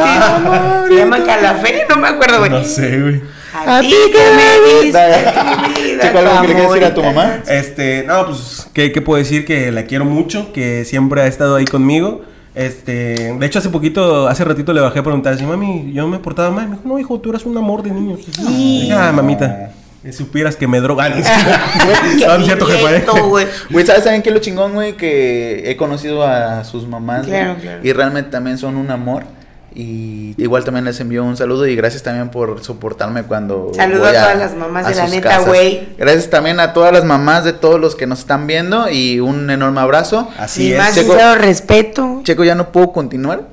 Se llama Calafé, no me acuerdo, güey. No sé, güey. A ti que me diste Chico, ¿algo que le quieres decir a tu mamá? Este, no, pues, ¿qué, qué puedo decir? Que la quiero mucho, que siempre ha estado ahí conmigo. Este, de hecho, hace poquito, hace ratito le bajé a preguntar, si mami, yo me portaba mal. Me dijo, no, hijo, tú eras un amor de niño. Dije, ah, mamita, supieras que me drogan. No, cierto, güey. ¿sabes saben qué es lo chingón, güey? Que he conocido a sus mamás. güey, Claro, claro. Y realmente también son un amor. Y igual también les envío un saludo y gracias también por soportarme cuando. Saludo voy a todas las mamás de la neta, güey. Gracias también a todas las mamás de todos los que nos están viendo y un enorme abrazo. Así Mi más. Checo- sincero respeto. Checo, ya no puedo continuar.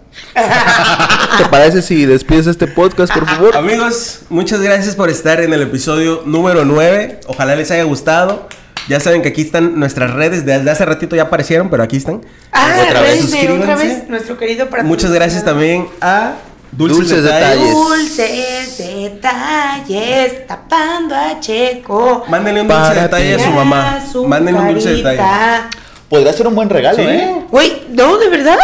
¿Te parece si despides este podcast, por favor? Amigos, muchas gracias por estar en el episodio número 9. Ojalá les haya gustado. Ya saben que aquí están nuestras redes. Desde hace ratito ya aparecieron, pero aquí están. Ah, Otra vez, de otra suscríbanse. vez, nuestro querido para Muchas gracias también a Dulces, Dulces Detalles. Detalles. Dulces detalles, tapando a Checo. Mándenle un dulce detalle a su mamá. Mándenle un dulce detalle. Podría ser un buen regalo, Sí. ¿eh? Güey, no, de verdad.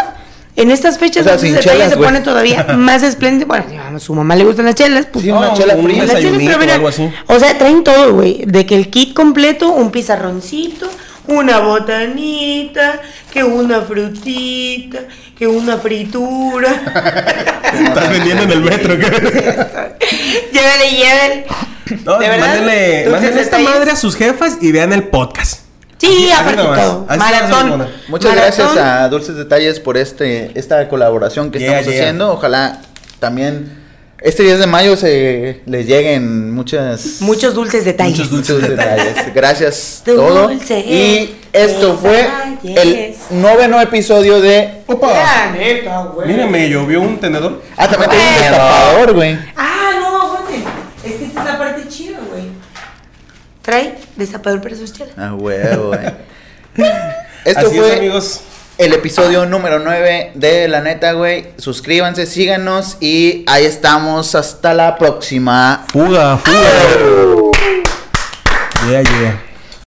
En estas fechas O sea, detalles chelas, se pone todavía más espléndido. Bueno, a su mamá le gustan las chelas, pues Sí, una No, chela fría. Las chelas, pero mira, o algo así. O sea, traen todo, güey. De que el kit completo, un pizarroncito, una botanita, que una frutita, que una fritura. Estás vendiendo en el metro. ¿qué? llévele, llévele. No, ¿De verdad? mándenle, mándenle esta madre a sus jefas y vean el podcast. Sí, aparte todo. Maratón. Muchas Maratón. gracias a Dulces Detalles por este esta colaboración que Yeah, estamos yeah. haciendo. Ojalá también este 10 de mayo se les lleguen muchas Muchos dulces detalles. Muchos dulces detalles. Gracias todo. Y esto fue el noveno episodio de Opa. La neta, güey. Miren, me llovió un tenedor. Ah, también tengo un destapador, güey. Ah, no, aguanten. Es que esta es la parte chida, güey. Trae destapador para sus chelas. Ah, huevo, güey. Esto Así fue es, amigos. el episodio número 9 de La Neta, güey. Suscríbanse, síganos y ahí estamos. Hasta la próxima. Fuga, fuga. Yeah, yeah.